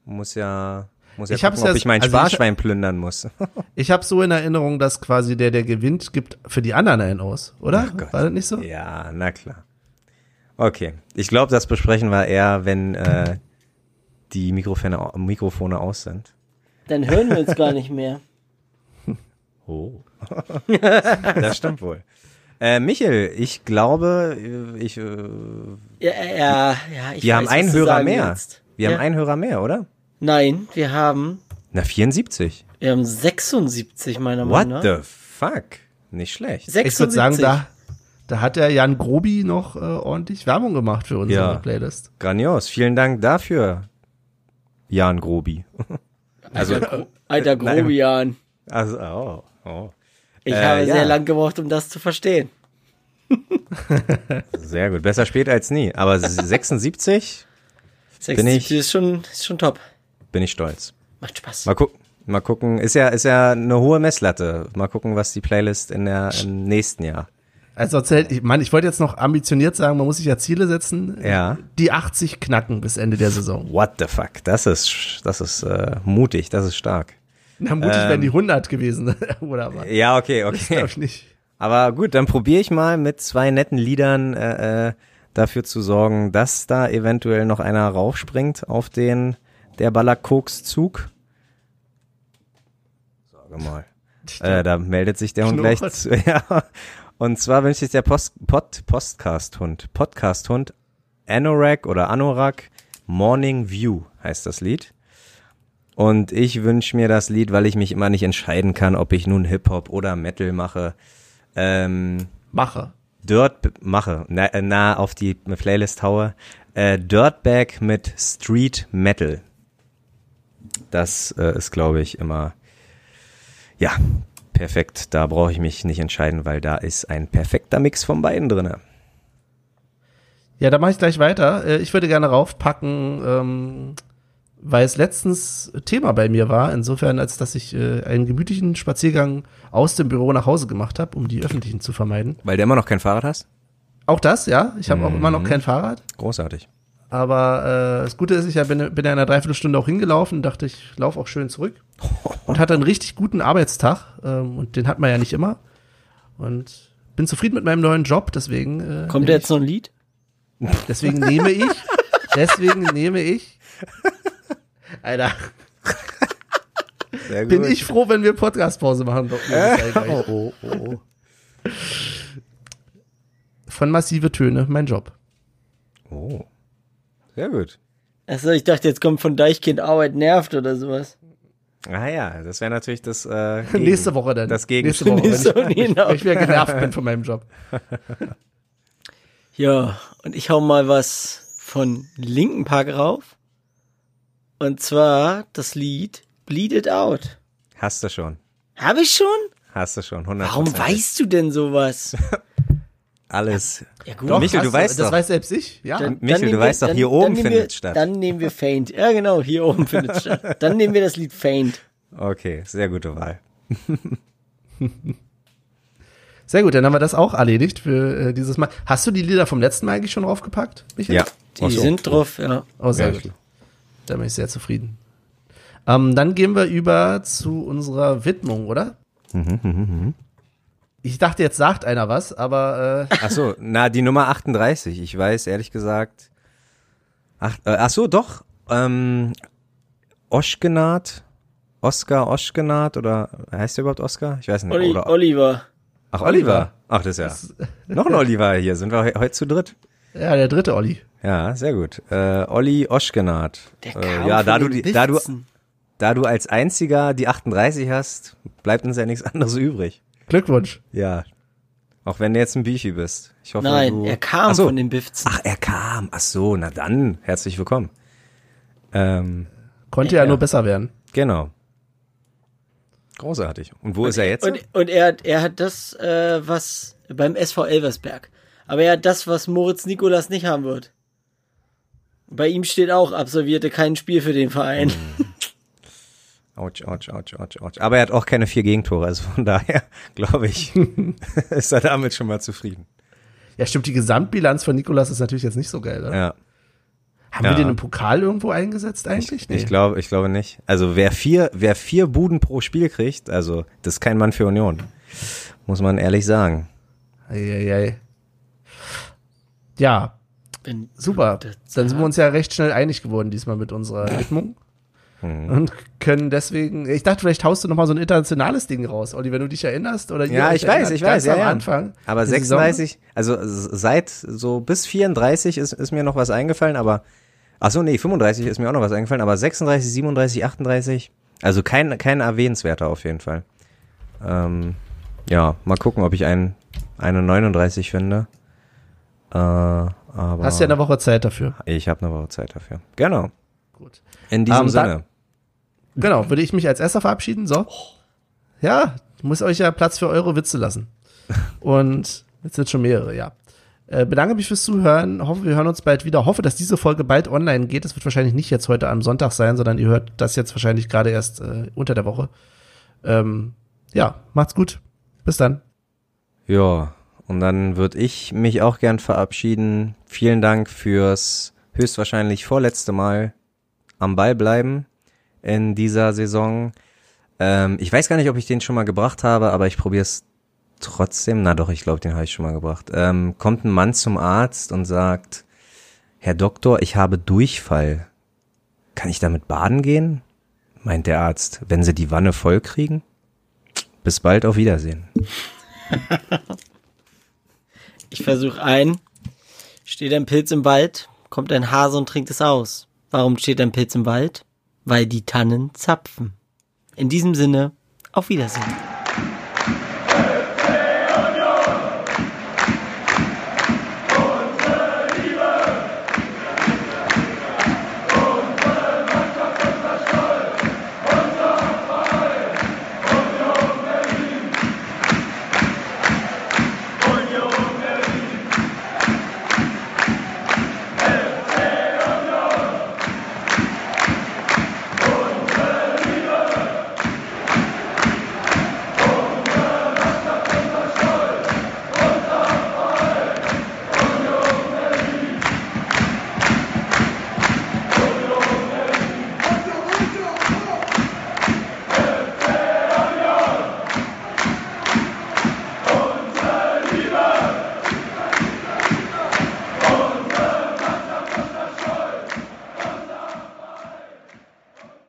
muss ja, muss ja Ich gucken, ob ja- ich mein also ich- Sparschwein plündern muss. Ich habe so in Erinnerung, dass quasi der, der gewinnt, gibt für die anderen einen aus, oder? War das nicht so? Ja, na klar. Okay, ich glaube, das besprechen wir eher, wenn äh, die Mikrofone, Mikrofone aus sind. Dann hören wir uns gar nicht mehr. Oh. das stimmt wohl. Äh, Michel, ich glaube, äh, ich, äh, Ja, ja, ja, ich wir weiß, haben einen Hörer mehr. willst. Wir ja. haben einen Hörer mehr, oder? Nein, wir haben, Na, 74. wir haben 76 meiner What Meinung nach. the fuck? Nicht schlecht. 76. Ich würde sagen, da, da hat der Jan Grobi noch äh, ordentlich Werbung gemacht für unsere Ja. Playlist. Grandios. Vielen Dank dafür, Jan Grobi. Also, Alter Nein. Grobian. also oh, oh. Ich Äh, habe ja. sehr lang gebraucht, um das zu verstehen. Sehr gut. Besser spät als nie. Aber 76 76 ich- ist schon, ist schon top. bin ich stolz. Macht Spaß. Mal gucken. Mal gucken. Ist ja, ist ja eine hohe Messlatte. Mal gucken, was die Playlist in der, im nächsten Jahr. Also erzählt, ich meine, ich wollte jetzt noch ambitioniert sagen, man muss sich ja Ziele setzen. Ja. Die 80 knacken bis Ende der Saison. What the fuck? Das ist, sch- das ist äh, mutig. Das ist stark. Na, mutig Ähm. wären die 100 gewesen, oder aber? Ja, okay, okay. ich nicht. Aber gut, dann probiere ich mal mit zwei netten Liedern äh, äh, dafür zu sorgen, dass da eventuell noch einer raufspringt auf den der Ballakoks-Zug. Sage mal. Äh, da meldet sich der Hund gleich zu. Ja. Und zwar wünscht sich der Post, Pod, Podcast-Hund. Podcast-Hund Anorak oder Anorak Morning View heißt das Lied. Und ich wünsche mir das Lied, weil ich mich immer nicht entscheiden kann, ob ich nun Hip-Hop oder Metal mache. Ähm, Mache. Dirt mache, na, äh, nah auf die Playlist haue. Äh, Dirtbag mit Street Metal. Das äh, ist, glaube ich, immer ja perfekt. Da brauche ich mich nicht entscheiden, weil da ist ein perfekter Mix von beiden drinne. Ja, da mache ich gleich weiter. Äh, Ich würde gerne raufpacken, ähm, weil es letztens Thema bei mir war, insofern, als dass ich äh, einen gemütlichen Spaziergang aus dem Büro nach Hause gemacht habe, um die öffentlichen zu vermeiden. Weil du immer noch kein Fahrrad hast? Auch das, ja. Ich habe auch immer noch kein Fahrrad. Großartig. Aber äh, das Gute ist, ich bin, bin ja in einer Dreiviertelstunde auch hingelaufen, dachte ich, laufe auch schön zurück. Und hatte einen richtig guten Arbeitstag. Ähm, und den hat man ja nicht immer. Und bin zufrieden mit meinem neuen Job, deswegen. Äh, Kommt jetzt noch ein Lied? ich, deswegen nehme ich. Deswegen nehme ich. Alter, Sehr gut. bin ich froh, wenn wir Podcast-Pause machen. Doch, Oh, oh, oh. Von massive Töne, mein Job. oh. Sehr gut. Achso, ich dachte, jetzt kommt von Deichkind Arbeit nervt oder sowas. Ah ja, das wäre natürlich das äh, Gegen- Nächste Woche dann. Das Nächste Gegenstück. Woche, wenn Nächste ich, Woche, wenn ich, genau. ich wieder genervt bin von meinem Job. Ja, und ich hau mal was von Linken Park rauf. Und zwar das Lied Bleed It Out. Hast du schon. Habe ich schon? Hast du schon. 100%. Warum weißt du denn sowas? alles. Ja gut. Doch, Michel, du weißt das doch. weiß selbst ich. Ja. Dann- Michel, dann du weißt doch, hier dann- oben dann wir, statt. Dann nehmen wir Faint. Ja, genau, hier oben findet es statt. Dann nehmen wir das Lied Faint. Okay, sehr gute Wahl. Sehr gut, dann haben wir das auch erledigt für äh, dieses Mal. Hast du die Lieder vom letzten Mal eigentlich schon draufgepackt? Michael? Ja. Die sind drauf, ja. Oh, sehr Ja, gut. Da bin ich sehr zufrieden. Ähm, dann gehen wir über zu unserer Widmung, oder? Ich dachte, jetzt sagt einer was, aber äh, Ach so, na, die Nummer 38. Ich weiß, ehrlich gesagt. Ach, äh, ach so, doch. Ähm, Oschgenat. Oscar Oschgenat oder heißt der überhaupt Oscar? Ich weiß nicht. Olli, oder, Oliver. ach, Oliver. Ach, das ist ja. Noch ein Oliver hier. Sind wir he heute zu dritt? Ja, der dritte Olli. Ja, sehr gut. Äh, Olli Oschgenat. Der äh, ja, da du, die, da, du, da du als einziger die 38 hast, bleibt uns ja nichts anderes übrig. Glückwunsch. Ja. Auch wenn du jetzt ein Beefy bist. Ich hoffe, Nein, du... er kam so. von den Bifzen. Ach, er kam. Ach so, na dann, herzlich willkommen. Ähm, Konnte ja, nur besser werden. genau. Großartig. Und wo ist er jetzt? Und, und er, hat- er hat das, äh, was beim SV Elversberg. Aber er hat das, was Moritz Nikolas nicht haben wird. Bei ihm steht auch, absolvierte kein Spiel für den Verein. Autsch, autsch, autsch, autsch, autsch. Aber er hat auch keine vier Gegentore, also von daher, glaube ich, ist er damit schon mal zufrieden. Ja, stimmt, die Gesamtbilanz von Nikolas ist natürlich jetzt nicht so geil, oder? Ja, Haben Ja. wir den im Pokal irgendwo eingesetzt eigentlich? ich glaube, ich glaube nicht. Also wer vier, wer vier Buden pro Spiel kriegt, also das ist kein Mann für Union. Muss man ehrlich sagen. Eieiei. Ja, Wenn, super. Das- Dann sind wir uns ja recht schnell einig geworden diesmal mit unserer Widmung. Und können deswegen, ich dachte, vielleicht haust du noch mal so ein internationales Ding raus, Olli, wenn du dich erinnerst. Oder Ja, ich weiß, ich weiß, ja, am ja. Anfang. Aber der Saison. 36, also seit so bis 34 ist, ist mir noch was eingefallen, aber ach so, nee, 35 ist mir auch noch was eingefallen, aber 36, 37, 38, also kein, kein erwähnenswerter auf jeden Fall. Ähm, ja, mal gucken, ob ich einen, eine 39 finde. Äh, aber Hast ja eine Woche Zeit dafür. ich habe eine Woche Zeit dafür. Genau. Gut. In diesem Ähm, dann- Sinne. Genau, würde ich mich als erster verabschieden. So. Ja, muss euch ja Platz für eure Witze lassen. Und jetzt sind schon mehrere, ja. Äh, bedanke mich fürs Zuhören. Hoffe, wir hören uns bald wieder. Hoffe, dass diese Folge bald online geht. Es wird wahrscheinlich nicht jetzt heute am Sonntag sein, sondern ihr hört das jetzt wahrscheinlich gerade erst äh, unter der Woche. Ähm, ja, macht's gut. Bis dann. Ja, und dann würde ich mich auch gern verabschieden. Vielen Dank fürs höchstwahrscheinlich vorletzte Mal am Ball bleiben in dieser Saison. Ähm, ich weiß gar nicht, ob ich den schon mal gebracht habe, aber ich probiere es trotzdem. Na doch, ich glaube, den habe ich schon mal gebracht. Ähm, kommt ein Mann zum Arzt und sagt, Herr Doktor, ich habe Durchfall. Kann ich damit baden gehen? Meint der Arzt, wenn Sie die Wanne voll kriegen? Bis bald, auf Wiedersehen. Ich versuche ein. Steht ein Pilz im Wald, kommt ein Hase und trinkt es aus. Warum steht ein Pilz im Wald? Weil die Tannen zapfen. In diesem Sinne, auf Wiedersehen.